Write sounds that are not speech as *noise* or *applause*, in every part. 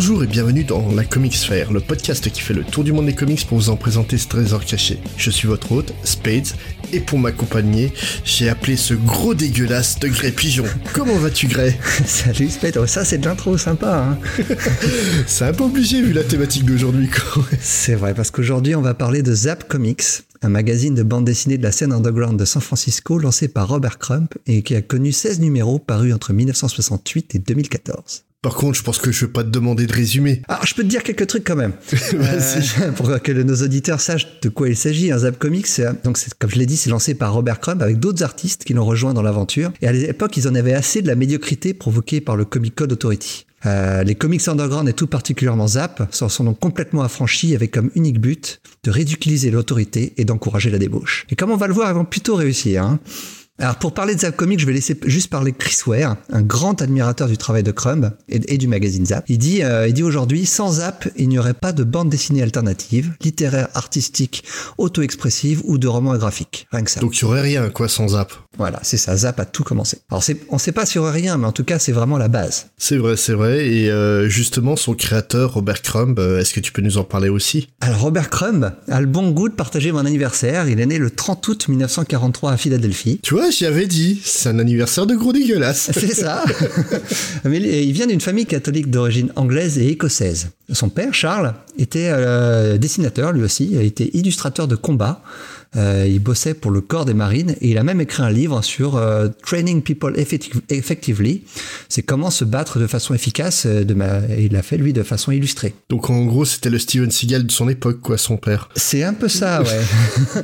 Bonjour et bienvenue dans la Comics Sphere, le podcast qui fait le tour du monde des comics pour vous en présenter ce trésor caché. Je suis votre hôte, Spades, et pour m'accompagner, j'ai appelé ce gros dégueulasse de Grey Pigeon. *laughs* Comment vas-tu Grey? Salut Spade, oh, ça c'est de l'intro sympa. Hein. *laughs* C'est un peu obligé vu la thématique d'aujourd'hui. quoi. c'est vrai, parce qu'aujourd'hui on va parler de Zap Comics, un magazine de bande dessinée de la scène underground de San Francisco lancé par Robert Crump et qui a connu 16 numéros parus entre 1968 et 2014. Par contre, je pense que je vais pas te demander de résumer. Alors, je peux te dire quelques trucs quand même. *laughs* Euh, pour que nos auditeurs sachent de quoi il s'agit. Un Zap Comics, c'est- donc comme je l'ai dit, c'est lancé par Robert Crumb avec d'autres artistes qui l'ont rejoint dans l'aventure. Et à l'époque, ils en avaient assez de la médiocrité provoquée par le Comic Code Authority. Euh, les comics underground et tout particulièrement Zap s'en sont donc complètement affranchis avec comme unique but de ridiculiser l'autorité et d'encourager la débauche. Et comme on va le voir, ils vont plutôt réussir. Hein. Alors pour parler de Zap Comics, je vais laisser juste parler Chris Ware, un grand admirateur du travail de Crumb et, du magazine Zap. Il dit, euh, il dit aujourd'hui, sans Zap, il n'y aurait pas de bande dessinée alternative, littéraire, artistique, auto-expressive ou de roman graphique. Rien que ça. Donc il y aurait rien quoi sans Zap? Voilà, c'est ça. Zap a tout commencé. Alors on sait pas sur rien, mais en tout cas, c'est vraiment la base. C'est vrai, c'est vrai. Et euh, justement, son créateur, Robert Crumb, euh, est-ce que tu peux nous en parler aussi? Alors Robert Crumb a le bon goût de partager mon anniversaire. Il est né le 30 août 1943 à Philadelphie. Tu vois, j'y avais dit, c'est un anniversaire de gros dégueulasse. *laughs* C'est ça. *laughs* Mais il- il vient d'une famille catholique d'origine anglaise et écossaise. Son père, Charles, était euh, dessinateur lui aussi. Il était illustrateur de combat. Euh, il bossait pour le corps des marines et il a même écrit un livre sur euh, Training People Effective- Effectively. C'est comment se battre de façon efficace. euh, De ma... et Il l'a fait lui de façon illustrée. Donc en gros, c'était le Steven Seagal de son époque, quoi, son père. C'est un peu ça, ouais. *laughs*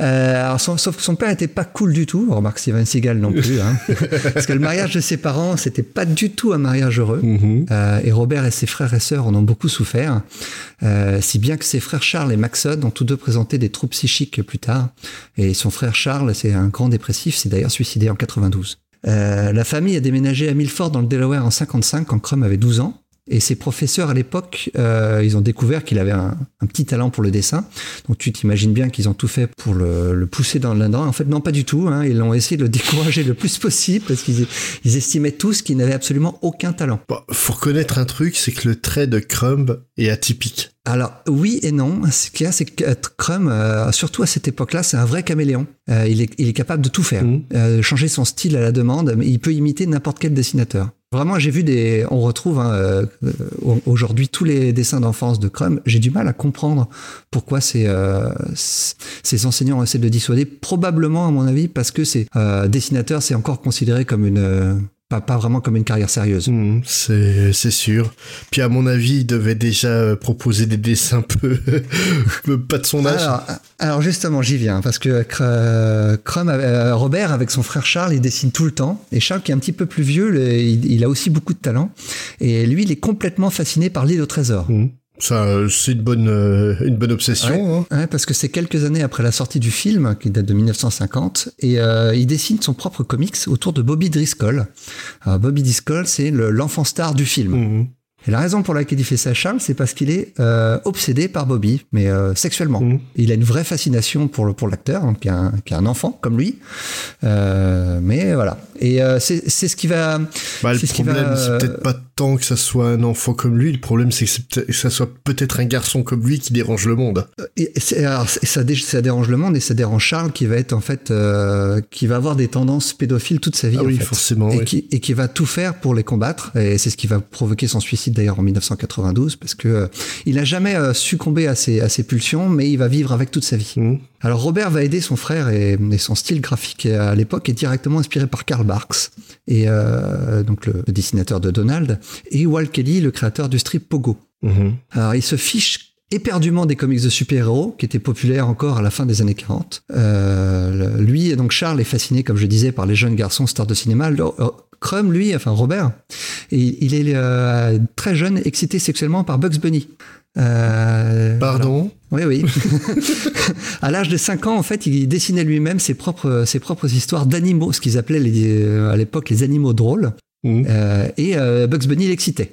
Euh, alors son- sauf que son père était pas cool du tout, remarque Steven Seagal non plus, hein. *laughs* parce que le mariage de ses parents c'était pas du tout un mariage heureux. Euh, et Robert et ses frères et sœurs en ont beaucoup souffert, euh, si bien que ses frères Charles et Maxon ont tous deux présenté des troubles psychiques plus tard. Et son frère Charles, c'est un grand dépressif, s'est d'ailleurs suicidé en 92. Euh, la famille a déménagé à Milford dans le Delaware en 55 quand Crum avait 12 ans. Et ses professeurs à l'époque, euh, ils ont découvert qu'il avait un, un petit talent pour le dessin. Donc tu t'imagines bien qu'ils ont tout fait pour le, le pousser dans là-dedans. En fait, non, pas du tout. Hein. Ils l'ont essayé de le *laughs* décourager le plus possible parce qu'ils ils estimaient tous qu'il n'avait absolument aucun talent. Bon, faut reconnaître un truc, c'est que le trait de Crumb est atypique. Alors oui et non. Ce qu'il y a, c'est que euh, Crumb, euh, surtout à cette époque-là, c'est un vrai caméléon. Euh, il, est, il est capable de tout faire. Euh, changer son style à la demande. Mais il peut imiter n'importe quel dessinateur. Vraiment, j'ai vu des. On retrouve hein, euh, aujourd'hui tous les dessins d'enfance de Crumb. J'ai du mal à comprendre pourquoi ces, euh, ces enseignants essaient de dissuader. Probablement, à mon avis, parce que c'est euh, dessinateur, c'est encore considéré comme une euh, pas, pas vraiment comme une carrière sérieuse. Mhm, c'est sûr. Puis à mon avis, il devait déjà euh, proposer des dessins peu, *laughs* peu pas de son âge. Alors, alors justement, j'y viens, parce que Crum, euh, Robert, avec son frère Charles, il dessine tout le temps. Et Charles, qui est un petit peu plus vieux, le- il, il a aussi beaucoup de talent. Et lui, il est complètement fasciné par l'île au trésor. Mhm. Ça, c'est une bonne, euh, une bonne obsession. hein. Ouais, parce que c'est quelques années après la sortie du film, qui date de 1950, et euh, il dessine son propre comics autour de Bobby Driscoll. Alors, Bobby Driscoll, c'est le- l'enfant star du film. Mhm. Et la raison pour laquelle il fait ça, Charles, c'est parce qu'il est euh, obsédé par Bobby, mais euh, sexuellement. Mhm. Il a une vraie fascination pour le pour l'acteur, hein, qui, a un, qui a un enfant comme lui. Euh, mais voilà. Et c'est ce qui va. Bah, le ce problème, c'est peut-être pas tant que ça soit un enfant comme lui. Le problème, c'est que, ça soit peut-être un garçon comme lui qui dérange le monde. Et alors, c'est- ça, dé- ça dérange le monde et ça dérange Charles qui va être en fait euh, qui va avoir des tendances pédophiles toute sa vie. Ah en oui, fait. forcément. et, qui, et qui va tout faire pour les combattre. Et c'est ce qui va provoquer son suicide d'ailleurs en 1992, parce que euh, il n'a jamais euh, succombé à ses, à ses pulsions, mais il va vivre avec toute sa vie. Mhm. Alors Robert va aider son frère et, et son style graphique à l'époque est directement inspiré par Karl Barks, et euh, donc le, le dessinateur de Donald, et Walt Kelly, le créateur du strip Pogo. Mhm. Alors il se fiche éperdument des comics de super-héros qui étaient populaires encore à la fin des années 40. Euh, lui, donc Charles, est fasciné, comme je disais, par les jeunes garçons stars de cinéma. Crumb, lui, enfin Robert, il, est euh, très jeune, excité sexuellement par Bugs Bunny. Euh, Pardon Oui, oui. *laughs* à l'âge de 5 ans, en fait, il dessinait lui-même ses propres, ses propres histoires d'animaux, ce qu'ils appelaient euh, à l'époque les animaux drôles. Mmh. et Bugs Bunny l'excitait.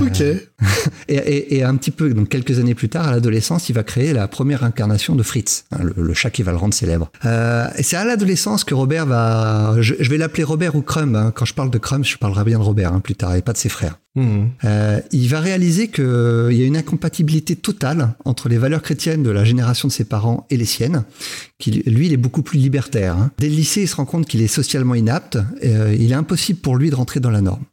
Ok. *laughs* et, un petit peu, donc quelques années plus tard, à l'adolescence, il va créer la première incarnation de Fritz, hein, le, chat qui va le rendre célèbre. Euh, et c'est à l'adolescence que Robert va, je, vais l'appeler Robert ou Crumb. Hein. Quand je parle de Crumb, je parlerai bien de Robert hein, plus tard et pas de ses frères. Mmh. Euh, il va réaliser qu'il y a une incompatibilité totale entre les valeurs chrétiennes de la génération de ses parents et les siennes. Qui, lui, il est beaucoup plus libertaire. Dès le lycée, il se rend compte qu'il est socialement inapte. Euh, il est impossible pour lui de rentrer dans la norme.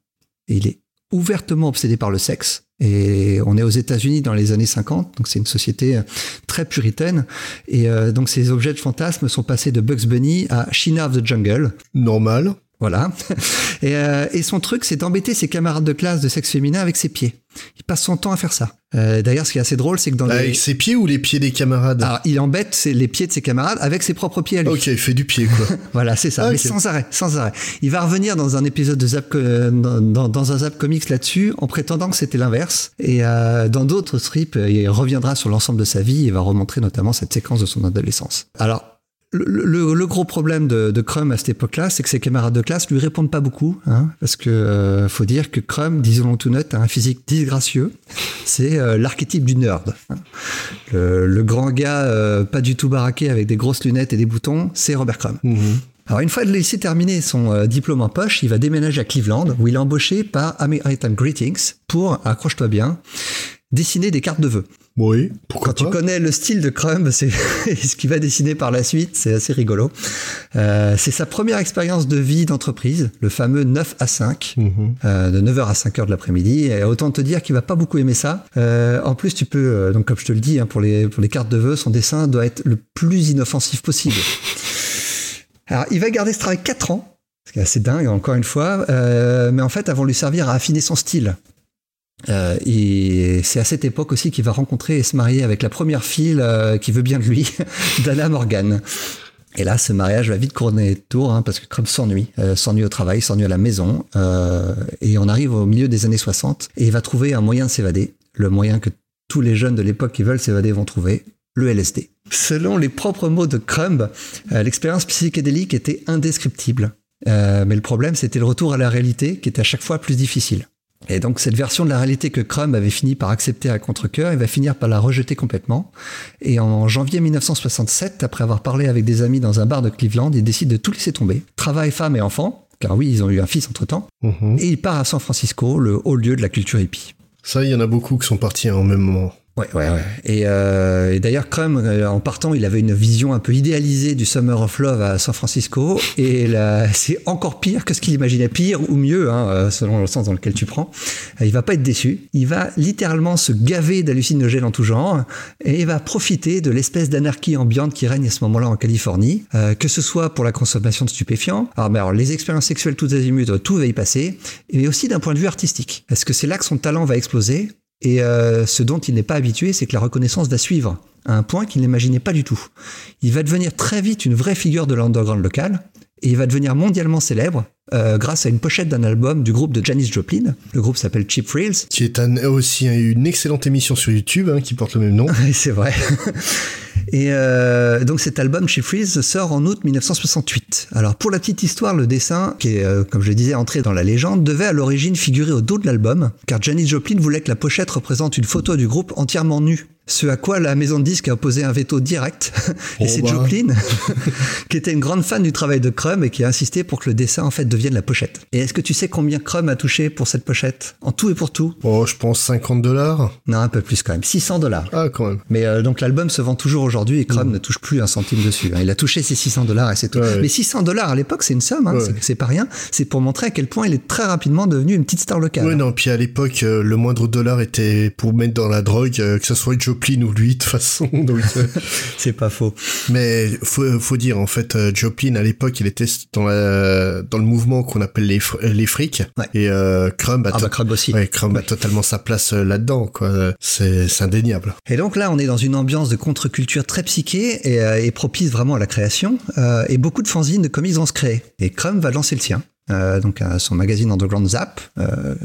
Et il est ouvertement obsédé par le sexe. Et on est aux États-Unis dans les années 50, donc c'est une société euh, très puritaine. Et euh, donc ces objets de fantasme sont passés de Bugs Bunny à China of the Jungle. Normal. Voilà. *laughs* Et, euh, et son truc, c'est d'embêter ses camarades de classe de sexe féminin avec ses pieds. Il passe son temps à faire ça. Euh, D'ailleurs, ce qui est assez drôle, c'est que dans avec les... ses pieds ou les pieds des camarades Alors, il embête les pieds de ses camarades avec ses propres pieds à lui. Ok, il fait du pied, quoi. *laughs* voilà, c'est ça, mais sans arrêt, sans arrêt. Il va revenir dans un épisode de Zap, dans, dans un Zap Comics là-dessus, en prétendant que c'était l'inverse. Et euh, dans d'autres strips, il reviendra sur l'ensemble de sa vie et va remontrer notamment cette séquence de son adolescence. Alors, le, gros problème de, de Crum à cette époque-là, c'est que ses camarades de classe lui répondent pas beaucoup, hein, parce que euh, faut dire que Crum, disons-le tout net, a un physique disgracieux. C'est euh, l'archétype du nerd. Hein. Le, grand gars, euh, pas du tout baraqué, avec des grosses lunettes et des boutons, c'est Robert Crum. Mm-hmm. Alors une fois laissé terminer son diplôme en poche, il va déménager à Cleveland, où il est embauché par American Greetings pour, accroche-toi bien, dessiner des cartes de vœux. Oui, pourquoi Quand tu connais le style de Crumb, c'est *laughs* ce qu'il va dessiner par la suite, c'est assez rigolo. Euh, c'est sa première expérience de vie d'entreprise, le fameux 9 à 5, mhm. euh, de 9h à 5h de l'après-midi. Et autant te dire qu'il va pas beaucoup aimer ça. Euh, en plus, tu peux, donc comme je te le dis, hein, pour, les, pour les cartes de vœux, son dessin doit être le plus inoffensif possible. *laughs* Alors, il va garder ce travail 4 ans, ce qui est assez dingue, encore une fois, euh, mais en fait, avant de lui servir à affiner son style. Euh, et c'est à cette époque aussi qu'il va rencontrer et se marier avec la première fille euh, qui veut bien de lui, *laughs* Dana Morgan. Et là, ce mariage va vite couronner de tour, hein, parce que Crumb s'ennuie, euh, s'ennuie au travail, s'ennuie à la maison, et on arrive au milieu des années 60, et il va trouver un moyen de s'évader, le moyen que tous les jeunes de l'époque qui veulent s'évader vont trouver, le LSD. Selon les propres mots de Crumb, l'expérience psychédélique était indescriptible. mais le problème, c'était le retour à la réalité qui était à chaque fois plus difficile. Et donc cette version de la réalité que Crumb avait fini par accepter à contre-cœur, il va finir par la rejeter complètement. Et en janvier 1967, après avoir parlé avec des amis dans un bar de Cleveland, il décide de tout laisser tomber. Travail, femme et enfant, car oui, ils ont eu un fils entre-temps. Mhm. Et il part à San Francisco, le haut lieu de la culture hippie. Ça, il y en a beaucoup qui sont partis en même moment. Ouais, ouais, ouais. Et, euh, d'ailleurs, Crum, euh, en partant, il avait une vision un peu idéalisée du Summer of Love à San Francisco. Et là, c'est encore pire que ce qu'il imaginait. Pire ou mieux, hein, euh, selon le sens dans lequel tu prends. Il va pas être déçu. Il va littéralement se gaver d'hallucinogènes en tout genre. Et il va profiter de l'espèce d'anarchie ambiante qui règne à ce moment-là en Californie. Euh, que ce soit pour la consommation de stupéfiants. Alors, mais alors les expériences sexuelles toutes azimuts, tout va y passer. Mais aussi d'un point de vue artistique. Est-ce que c'est là que son talent va exploser? Et euh, ce dont il n'est pas habitué, c'est que la reconnaissance va suivre à un point qu'il n'imaginait pas du tout. Il va devenir très vite une vraie figure de l'underground local et il va devenir mondialement célèbre euh, grâce à une pochette d'un album du groupe de Janis Joplin. Le groupe s'appelle Cheap Thrills. Qui est aussi une excellente émission sur YouTube hein, qui porte le même nom. *laughs* c'est vrai. *laughs* Et euh, donc cet album Cheap Thrills sort en août 1968. Alors pour la petite histoire, le dessin, qui est, euh, comme je le disais, entré dans la légende, devait à l'origine figurer au dos de l'album, car Janis Joplin voulait que la pochette représente une photo du groupe entièrement nue. Ce à quoi la maison de disques a opposé un veto direct. *laughs* et oh c'est bah. Joplin, *laughs* qui était une grande fan du travail de Crumb et qui a insisté pour que le dessin en fait devienne la pochette. Et est-ce que tu sais combien Crumb a touché pour cette pochette En tout et pour tout? Oh, je pense 50 dollars. Non, un peu plus quand même. 600 dollars. Ah, quand même. Mais euh, donc l'album se vend toujours aujourd'hui et Crumb mm. ne touche plus un centime dessus. Hein. Il a touché ses 600 dollars et c'est tout. Mais 600 dollars à l'époque, c'est une somme. Hein. C'est pas rien. C'est pour montrer à quel point il est très rapidement devenu une petite star locale. Oui, non. Puis à l'époque, euh, le moindre dollar était pour mettre dans la drogue, euh, que ce soit Joplin Joplin ou lui de toute façon. *laughs* Donc euh, C'est pas faux. mais faut faut dire en fait euh, Joplin à l'époque il était dans la dans le mouvement qu'on appelle les les frics Ouais. et euh, Crumb a Ah bah Crumb aussi. ouais, Crumb a totalement sa place là-dedans quoi. C'est indéniable. Et donc là, on est dans une ambiance de contre-culture très psyché et, euh, et propice vraiment à la création. euh, et beaucoup de fanzines de comics vont se créer. Et Crumb va lancer le sien. Euh, donc à son magazine Underground Zap, euh,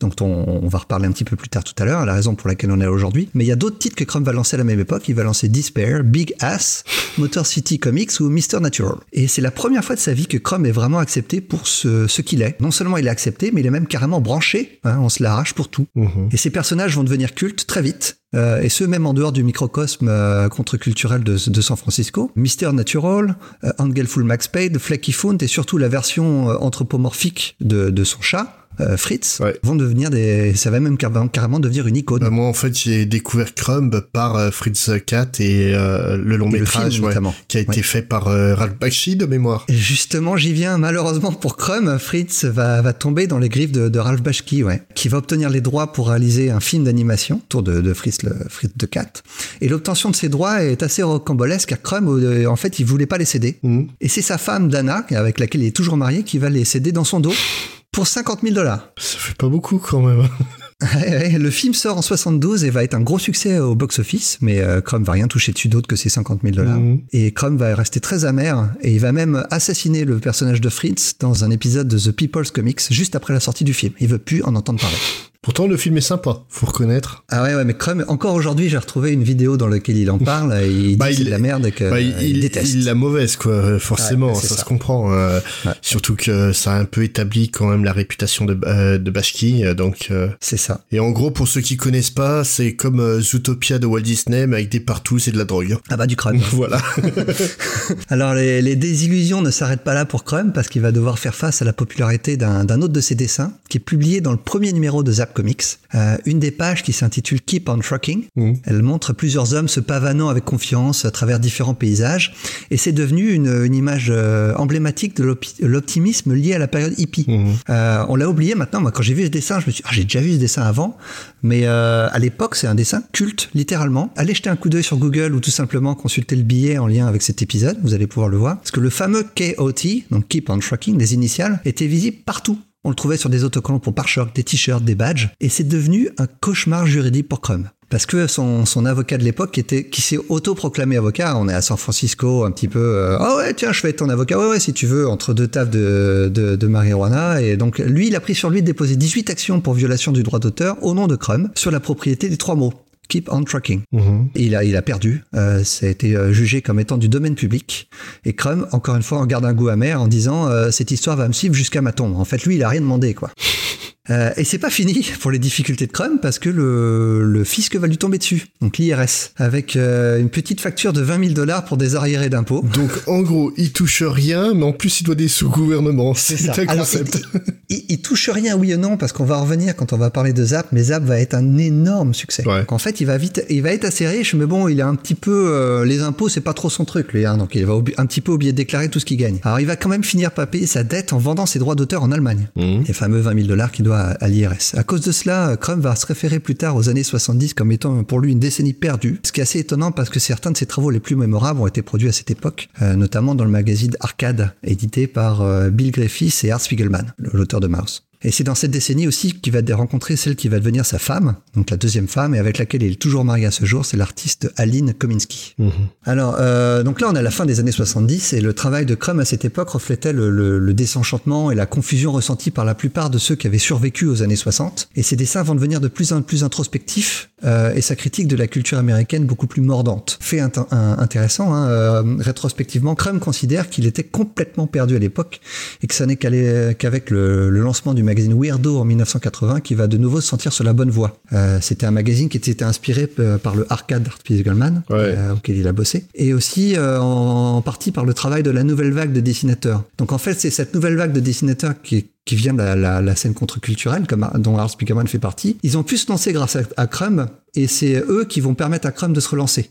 dont on, on va reparler un petit peu plus tard tout à l'heure, la raison pour laquelle on est aujourd'hui. Mais il y a d'autres titres que Crumb va lancer à la même époque. Il va lancer Despair, Big Ass, Motor City Comics ou Mr. Natural. Et c'est la première fois de sa vie que Crumb est vraiment accepté pour ce, ce qu'il est. Non seulement il est accepté, mais il est même carrément branché. hein, on se l'arrache pour tout. Mhm. Et ces personnages vont devenir cultes très vite. Euh, et ce, même en dehors du microcosme euh, contre-culturel de, San Francisco. Mister Natural, euh, Angelful Max Payne, Flecky Fount et surtout la version euh, anthropomorphique de, de son chat, euh, Fritz, Ouais. vont devenir des... Ça va même carrément, carrément devenir une icône. Bah, moi en fait j'ai découvert Crumb par euh, Fritz Cat et euh, le long Et le métrage film, ouais, notamment. qui a été Ouais. fait par Ralph Bakshi de mémoire. Et Justement, j'y viens. Malheureusement pour Crumb, Fritz va, va tomber dans les griffes de, de Ralph ouais, qui va obtenir les droits pour réaliser un film d'animation autour de, de Fritz, le, Fritz de Cat. Et l'obtention de ces droits est assez rocambolesque car Crumb, en fait, il voulait pas les céder. Mhm. Et c'est sa femme, Dana, avec laquelle il est toujours marié, qui va les céder dans son dos pour 50 000 dollars. Ça fait pas beaucoup quand même. *laughs* le film sort en 72 et va être un gros succès au box-office, mais euh, Crumb va rien toucher dessus d'autre que ses 50 000 dollars. Mhm. Et Crumb va rester très amer et il va même assassiner le personnage de Fritz dans un épisode de The People's Comics juste après la sortie du film. Il veut plus en entendre parler. *laughs* Pourtant le film est sympa, faut reconnaître. Ah ouais, ouais, mais Crumb, encore aujourd'hui, j'ai retrouvé une vidéo dans laquelle il en *laughs* parle et il dit Bah, que c'est il- de la merde et qu'il Bah, il, il, déteste. il la mauvaise quoi, euh, forcément, Ouais, ça, c'est se comprend. euh, Ouais. Surtout que ça a un peu établi quand même la réputation de, euh, de Bashki, euh, donc. euh, C'est ça. Et en gros, pour ceux qui connaissent pas, c'est comme euh, Zootopia de Walt Disney, mais avec des partous et de la drogue. Ah bah du Crumb. *laughs* voilà. *laughs* Alors les, les désillusions ne s'arrêtent pas là pour Crumb parce qu'il va devoir faire face à la popularité d'un d'un autre de ses dessins qui est publié dans le premier numéro de Zap Comics. Euh, une des pages qui s'intitule Keep on Trucking. Mhm. Elle montre plusieurs hommes se pavanant avec confiance à travers différents paysages et c'est devenu une, une image euh, emblématique de l'optimisme lié à la période hippie. Mhm. Euh, on l'a oublié maintenant. Moi, quand j'ai vu ce dessin, je me suis dit, ah, j'ai déjà vu ce dessin avant. Mais à l'époque, c'est un dessin culte, littéralement. Allez jeter un coup d'œil sur Google ou tout simplement consulter le billet en lien avec cet épisode. Vous allez pouvoir le voir. Parce que le fameux KOT, donc Keep on Trucking, des initiales, était visible partout. On le trouvait sur des autocollants pour pare-chocs, des t-shirts, des badges. Et c'est devenu un cauchemar juridique pour Crumb. Parce que son, avocat de l'époque, qui, était, qui s'est autoproclamé avocat, on est à San Francisco, un petit peu, ah ouais, tiens, je vais être ton avocat, ouais, ouais, si tu veux, entre deux tafs de, de, de marijuana. Et donc, lui, il a pris sur lui de déposer 18 actions pour violation du droit d'auteur au nom de Crumb sur la propriété des trois mots. Keep on trucking. Mhm. Il a, il a perdu. Euh, ça a été euh, jugé comme étant du domaine public. Et Crumb, encore une fois, en garde un goût amer en disant euh, cette histoire va me suivre jusqu'à ma tombe. En fait, lui, il a rien demandé, quoi. *laughs* Euh, et c'est pas fini pour les difficultés de Crumb parce que le, le fisc va lui tomber dessus, donc l'IRS, avec euh, une petite facture de 20 000 dollars pour des arriérés d'impôts. Donc en gros, il touche rien, mais en plus il doit des sous gouvernement. C'est ça. un Alors, concept. Il, il touche rien, oui ou non, parce qu'on va revenir quand on va parler de Zap, mais Zap va être un énorme succès. Ouais. Donc en fait, il va vite, il va être assez riche, mais bon, il a un petit peu euh, les impôts, c'est pas trop son truc, lui. Hein, donc il va un petit peu oublier de déclarer tout ce qu'il gagne. Alors il va quand même finir par payer sa dette en vendant ses droits d'auteur en Allemagne, Mhm. les fameux 20 000 dollars qu'il doit à, l'IRS. À cause de cela, Crumb va se référer plus tard aux années 70 comme étant pour lui une décennie perdue, ce qui est assez étonnant parce que certains de ses travaux les plus mémorables ont été produits à cette époque, euh, notamment dans le magazine Arcade, édité par euh, Bill Griffiths et Art Spiegelman, l'auteur de Mouse. Et c'est dans cette décennie aussi qu'il va rencontrer celle qui va devenir sa femme, donc la deuxième femme, et avec laquelle il est toujours marié à ce jour, c'est l'artiste Aline Kominsky. Mhm. Alors, euh, donc là, on est à la fin des années 70 et le travail de Crumb à cette époque reflétait le, le- le désenchantement et la confusion ressentie par la plupart de ceux qui avaient survécu aux années 60. Et ces dessins vont devenir de plus en plus introspectifs euh, et sa critique de la culture américaine beaucoup plus mordante. Fait un- intéressant, hein, euh, rétrospectivement, Crumb considère qu'il était complètement perdu à l'époque et que ça n'est qu'avec le, le lancement du magazine Weirdo en 1980 qu'il va de nouveau se sentir sur la bonne voie. Euh, C'était un magazine qui était inspiré euh, par le arcade d'Art Spiegelman, Ouais. euh, auquel il a bossé, et aussi euh, en, en partie par le travail de la nouvelle vague de dessinateurs. Donc en fait, c'est cette nouvelle vague de dessinateurs qui, qui vient de la, la- la scène contre-culturelle, comme, dont Art Spiegelman fait partie. Ils ont pu se lancer grâce à, à Crumb et c'est eux qui vont permettre à Crumb de se relancer.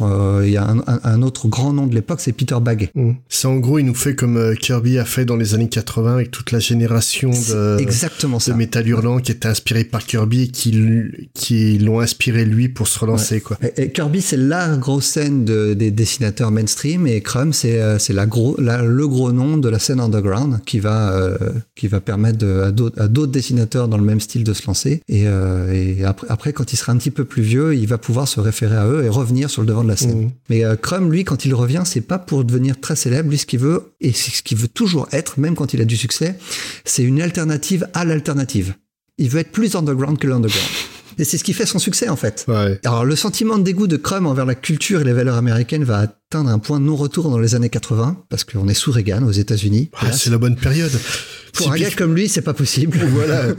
Euh, il y a un, un, autre grand nom de l'époque, c'est Peter Bagge. Mm. C'est en gros, il nous fait comme euh, Kirby a fait dans les années 80 avec toute la génération de, exactement de hurlant qui était inspiré par Kirby et qui, qui l'ont inspiré lui pour se relancer. Quoi. Et, Kirby, c'est la grosse scène de, des dessinateurs mainstream et Crumb, c'est euh, c'est la gros, la, le gros nom de la scène underground qui va, euh, qui va permettre à d'autres dessinateurs dans le même style de se lancer. Et, et après, après, quand il sera un petit peu plus vieux, il va pouvoir se référer à eux et revenir sur le devant de la scène. Mm. Mais euh, Crumb, lui, quand il revient, c'est pas pour devenir très célèbre. Lui, ce qu'il veut, et ce qu'il veut toujours être, même quand il a du succès, c'est une alternative à l'alternative. Il veut être plus underground que l'underground. *laughs* Et c'est ce qui fait son succès en fait. Ouais. Alors le sentiment de dégoût de Crumb envers la culture et les valeurs américaines va atteindre un point de non-retour dans les années 80 parce qu'on est sous Reagan aux États-Unis. Ah, c'est la bonne période. Pour un gars comme lui, c'est pas possible. *laughs* Voilà,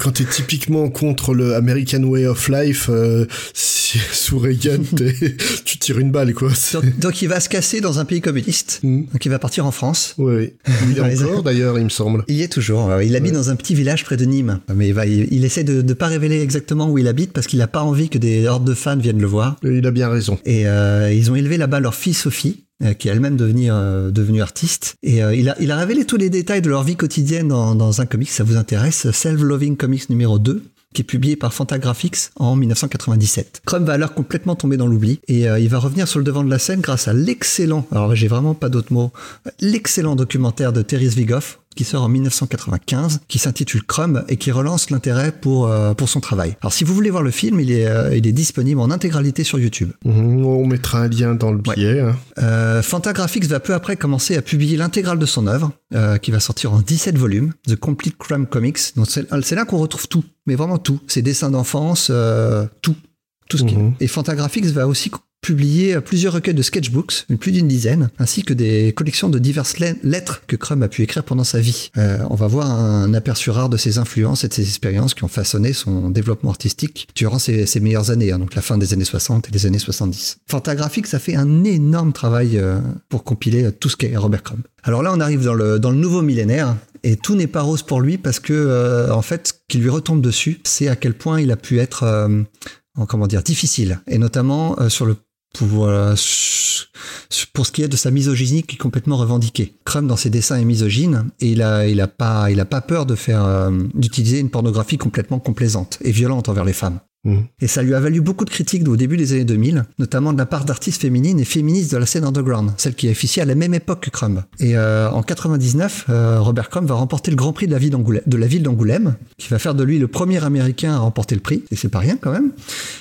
quand, t'es typiquement contre le American Way of Life, euh, sous Reagan, *laughs* tu tires une balle, quoi. Donc, donc, il va se casser dans un pays communiste. Mm. Donc il va partir en France. Oui, oui. Il est encore, d'ailleurs, il me semble. Il y est toujours. Il habite ouais. dans un petit village près de Nîmes. Mais il, va, il, il essaie de ne pas révéler exactement où il habite parce qu'il n'a pas envie que des hordes de fans viennent le voir. Il a bien raison. Et euh, ils ont élevé là-bas leur fille Sophie qui est elle-même devenue, euh, devenue artiste. Et euh, il, a, révélé tous les détails de leur vie quotidienne dans, un comic, ça vous intéresse, Self-Loving Comics numéro 2 qui est publié par Fantagraphics en 1997. Crumb va alors complètement tomber dans l'oubli et euh, il va revenir sur le devant de la scène grâce à l'excellent, alors j'ai vraiment pas d'autres mots, l'excellent documentaire de Terry Vigoff qui sort en 1995, qui s'intitule Crumb et qui relance l'intérêt pour euh, pour son travail. Alors si vous voulez voir le film, il est euh, il est disponible en intégralité sur YouTube. Mmh, on mettra un lien dans le billet. Ouais. Hein. Euh, Fantagraphics va peu après commencer à publier l'intégrale de son œuvre, qui va sortir en 17 volumes, The Complete Crumb Comics. Donc c'est là qu'on retrouve tout, mais vraiment tout. Ses dessins d'enfance, tout. Tout ce mmh. qui... Et Fantagraphics va aussi publié plusieurs recueils de sketchbooks, plus d'une dizaine, ainsi que des collections de diverses lettres que Crumb a pu écrire pendant sa vie. Euh, on va voir un aperçu rare de ses influences et de ses expériences qui ont façonné son développement artistique durant ses, ses meilleures années, hein, donc la fin des années 60 et des années 70. Fantagraphics, ça fait un énorme travail euh, pour compiler tout ce qu'est Robert Crumb. Alors là, on arrive dans le, dans le nouveau millénaire, et tout n'est pas rose pour lui parce que, euh, en fait, ce qui lui retombe dessus, c'est à quel point il a pu être, euh, comment dire, difficile, et notamment euh, sur le pour, voilà, pour ce qui est de sa misogynie qui est complètement revendiquée. Crumb dans ses dessins est misogyne et il a, il a pas, il a pas peur de faire, euh, d'utiliser une pornographie complètement complaisante et violente envers les femmes. Mmh. Et ça lui a valu beaucoup de critiques au début des années 2000, notamment de la part d'artistes féminines et féministes de la scène underground, celle qui a officié à la même époque que Crumb. Et euh, en 99, euh, Robert Crumb va remporter le Grand Prix de la, ville d'Angoulême, qui va faire de lui le premier Américain à remporter le prix, et c'est pas rien quand même.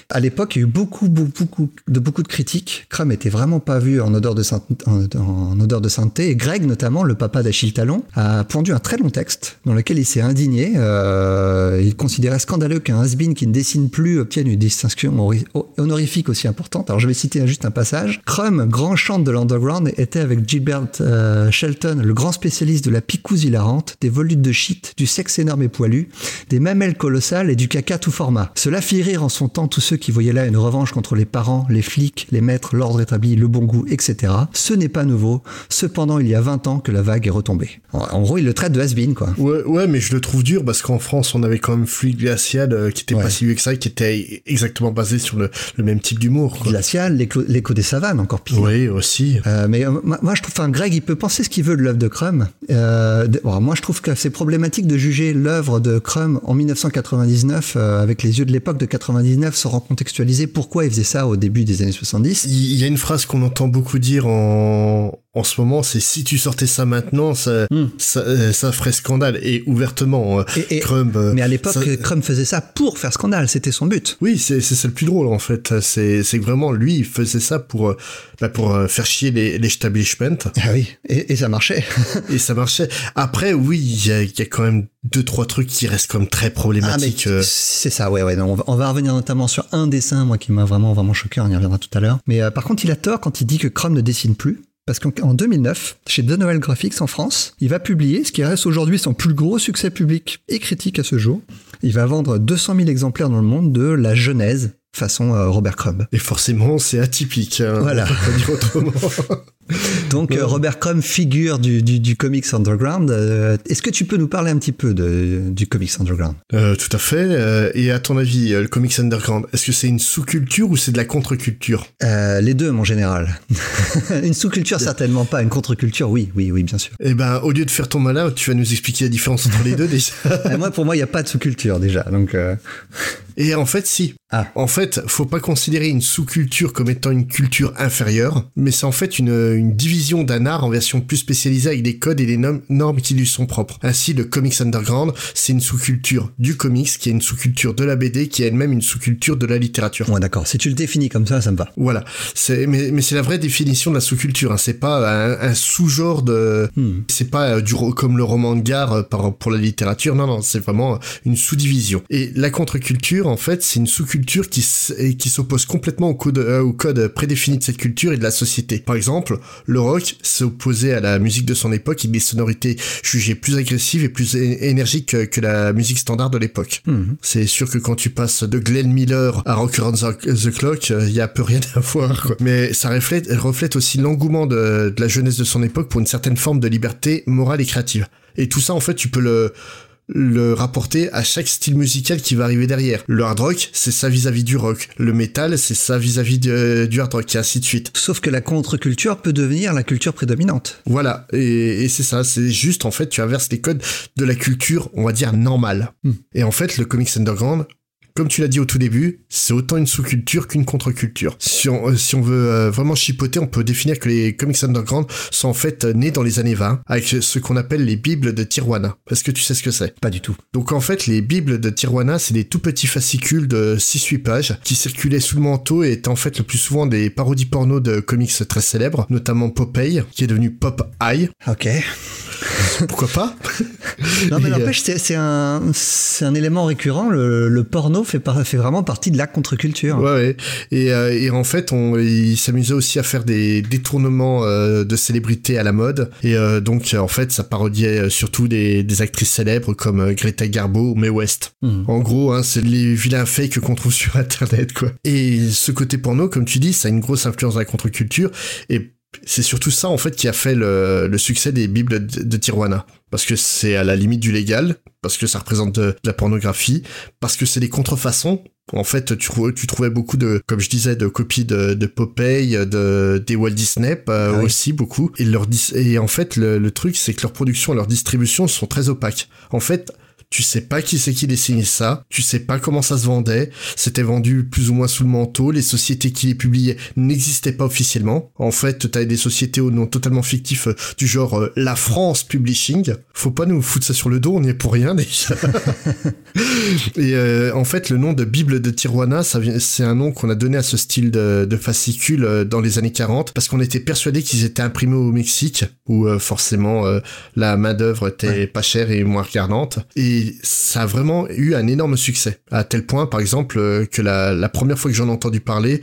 À l'époque, il y a eu beaucoup, beaucoup, beaucoup de, beaucoup de critiques. Crumb était vraiment pas vu en odeur de, sainteté, en, en odeur de sainteté, et Greg, notamment, le papa d'Achille Talon, a pondu un très long texte dans lequel il s'est indigné. Euh, il considérait scandaleux qu'un has qui ne dessine plus obtienne une distinction honorifique aussi importante. Alors je vais citer juste un passage. Crumb, grand chante de l'underground, était avec Gilbert euh, Shelton, le grand spécialiste de la picouse hilarante, des volutes de shit, du sexe énorme et poilu, des mamelles colossales et du caca tout format. Cela fit rire en son temps tous ceux qui voyaient là une revanche contre les parents, les flics, les maîtres, l'ordre établi, le bon goût, etc. Ce n'est pas nouveau. Cependant, il y a 20 ans que la vague est retombée. En, en gros, il le traite de has-been, quoi. Ouais, ouais, mais je le trouve dur parce qu'en France, on avait quand même Fluide Glacial euh, qui était ouais. pas si vieux que ça, qui était exactement basé sur le, le même type d'humour. Glacial, l'écho des savanes, encore pire. Oui, aussi. Euh, mais euh, moi, je trouve, enfin, Greg, il peut penser ce qu'il veut de l'œuvre de Crumb. Euh, bon, moi, je trouve que c'est problématique de juger l'œuvre de Crumb en 1999 euh, avec les yeux de l'époque de 99 sans recontextualiser pourquoi il faisait ça au début des années 70. Il y a une phrase qu'on entend beaucoup dire en, en ce moment, c'est si tu sortais ça maintenant, ça, mm. ça, euh, ça, ferait scandale et ouvertement. Et, et, Crumb, mais à l'époque, ça... Crumb faisait ça pour faire scandale, c'était son but. Oui, c'est c'est le plus drôle en fait. C'est c'est vraiment lui, il faisait ça pour bah, pour faire chier les l'establishment. Ah oui, et, et ça marchait. et ça marchait. Après, oui, il y a, y a quand même deux trois trucs qui restent comme très problématiques. Ah, c'est ça, ouais, ouais. Non, on, va, on va revenir notamment sur un dessin, moi, qui m'a vraiment vraiment choqué. On y reviendra tout à l'heure. Mais euh, par contre, il a tort quand il dit que Crumb ne dessine plus. Parce qu'en 2009, chez The Novel Graphics en France, il va publier ce qui reste aujourd'hui son plus gros succès public et critique à ce jour. Il va vendre 200 000 exemplaires dans le monde de La Genèse, façon euh, Robert Crumb. Et forcément, c'est atypique. Hein, voilà. On peut pas dire autrement. *laughs* Donc Robert Crumb, figure du, du, comics underground. Est-ce que tu peux nous parler un petit peu de, du comics underground? Tout à fait. et à ton avis, le comics underground, est-ce que c'est une sous-culture ou c'est de la contre-culture? Les deux, mon général. *laughs* une sous-culture, certainement pas. Une contre-culture, oui, oui, oui, bien sûr. Eh ben, au lieu de faire ton malin, tu vas nous expliquer la différence entre les deux *laughs* déjà. moi, pour moi, il n'y a pas de sous-culture déjà. Donc. Et en fait, si. Ah. En fait, faut pas considérer une sous-culture comme étant une culture inférieure, mais c'est en fait une, une division d'un art en version plus spécialisée avec des codes et des normes qui lui sont propres. Ainsi, le comics underground, c'est une sous-culture du comics qui est une sous-culture de la BD qui est elle-même une sous-culture de la littérature. Ouais, d'accord. Si tu le définis comme ça, ça me va. Voilà. C'est, mais, mais c'est la vraie définition de la sous-culture. Hein. C'est pas un, un sous-genre de. Hmm. C'est pas euh, du comme le roman de gare euh, pour la littérature. Non, non. C'est vraiment une sous-division. Et la contre-culture, en fait, c'est une sous-culture qui, qui s'oppose complètement au code, euh, au code prédéfini de cette culture et de la société. Par exemple, le rock s'opposait à la musique de son époque avec des sonorités jugées plus agressives et plus énergiques que, la musique standard de l'époque. Mhm. C'est sûr que quand tu passes de Glenn Miller à Rock Around the, Clock, il y a peu rien à voir. Quoi. Mais ça reflète, reflète aussi l'engouement de, de la jeunesse de son époque pour une certaine forme de liberté morale et créative. Et tout ça, en fait, tu peux le le rapporter à chaque style musical qui va arriver derrière. Le hard rock, c'est ça vis-à-vis du rock. Le metal, c'est ça vis-à-vis du hard rock, et ainsi de suite. Sauf que la contre-culture peut devenir la culture prédominante. Voilà, et, c'est ça, c'est juste en fait, tu inverses les codes de la culture, on va dire, normale. Hmm. Et en fait, le comics underground, comme tu l'as dit au tout début, c'est autant une sous-culture qu'une contre-culture. Si on, euh, si on veut euh, vraiment chipoter, on peut définir que les comics underground sont en fait euh, nés dans les années 20 avec ce qu'on appelle les bibles de Tijuana. Est-ce que tu sais ce que c'est? Pas du tout. Donc en fait, les bibles de Tijuana, c'est des tout petits fascicules de 6-8 pages qui circulaient sous le manteau et étaient en fait le plus souvent des parodies porno de comics très célèbres, notamment Popeye, qui est devenu Pop Eye. Ok. *laughs* Pourquoi pas *laughs* Non mais n'empêche, c'est un, un élément récurrent. Le, porno fait, fait vraiment partie de la contre-culture. Ouais, ouais. Et, euh, et, en fait, on, il s'amusait aussi à faire des détournements euh, de célébrités à la mode. Et euh, donc, en fait, ça parodiait surtout des, des actrices célèbres comme Greta Garbo ou Mae West. Hmm. En gros, hein, c'est les vilains fakes qu'on trouve *laughs* sur Internet, quoi. Et ce côté porno, comme tu dis, ça a une grosse influence dans la contre-culture. Et c'est surtout ça en fait qui a fait le, succès des bibles de, Tijuana. Parce que c'est à la limite du légal parce que ça représente de, la pornographie parce que c'est des contrefaçons. En fait tu, tu trouvais beaucoup de comme je disais de copies de, de Popeye de des Walt Disney euh, ah aussi beaucoup. Et leur et en fait le, le truc c'est que leur production et leur distribution sont très opaques. En fait tu sais pas qui c'est qui dessinait ça, tu sais pas comment ça se vendait, c'était vendu plus ou moins sous le manteau, les sociétés qui les publiaient n'existaient pas officiellement. En fait, t'as des sociétés au nom totalement fictif euh, du genre euh, La France Publishing. Faut pas nous foutre ça sur le dos, on y est pour rien déjà. *laughs* Et euh, en fait, le nom de Bible de Tijuana, c'est un nom qu'on a donné à ce style de, de fascicule dans les années 40 parce qu'on était persuadé qu'ils étaient imprimés au Mexique où forcément la main d'œuvre était pas chère et moins regardante. Et ça a vraiment eu un énorme succès. À tel point, par exemple, euh, que la, première fois que j'en ai entendu parler,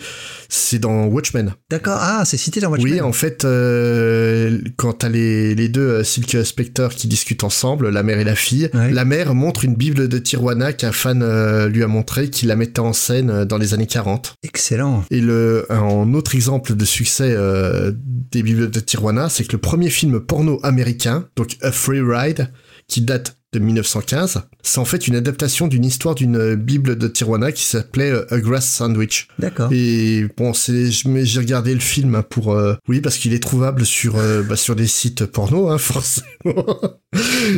c'est dans Watchmen. D'accord, ah, c'est cité dans Watchmen. Oui, en fait, euh, quand t'as les, les deux euh, Silk Spectre qui discutent ensemble, la mère et la fille, la mère montre une Bible de Tijuana qu'un fan lui a montré, qui la mettait en scène dans les années 40. Excellent. Et le, un autre exemple de succès des Bibles de Tijuana, c'est que le premier film porno américain, donc A Free Ride, qui date de 1915. C'est en fait une adaptation d'une histoire d'une bible de Tijuana qui s'appelait euh, A Grass Sandwich. D'accord. Et bon, c'est j'ai regardé le film pour euh, oui parce qu'il est trouvable sur euh, bah, sur des sites porno hein, *laughs* forcément.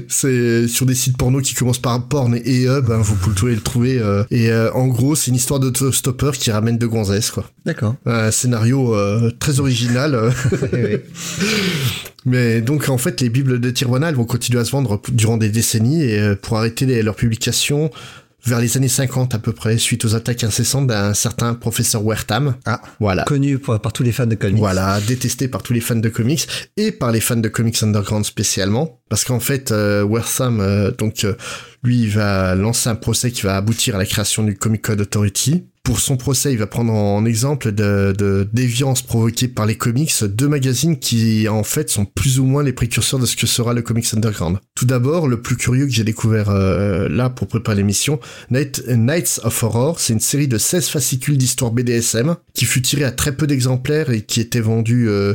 c'est sur des sites porno qui commencent par porn et hub, hein, vous pouvez le trouver. et en gros, c'est une histoire de stopper qui ramène de gonzesses quoi. D'accord. Un scénario très original. *laughs* *laughs* Mais donc en fait, les bibles de elles vont continuer à se vendre durant des décennies et euh, pour arrêter leur publication vers les années 50 à peu près, suite aux attaques incessantes d'un certain professeur Wertham. Ah, voilà. Connu par, tous les fans de comics. Voilà, détesté par tous les fans de comics et par les fans de comics underground spécialement. Parce qu'en fait, euh, Wertham, euh, donc, lui, il va lancer un procès qui va aboutir à la création du Comic Code Authority pour son procès, il va prendre en exemple de, déviance provoquée par les comics deux magazines qui en fait sont plus ou moins les précurseurs de ce que sera le comics underground. Tout d'abord, le plus curieux que j'ai découvert euh, là pour préparer l'émission, Night, Nights of Horror, c'est une série de 16 fascicules d'histoire BDSM qui fut tirée à très peu d'exemplaires et qui était vendue euh,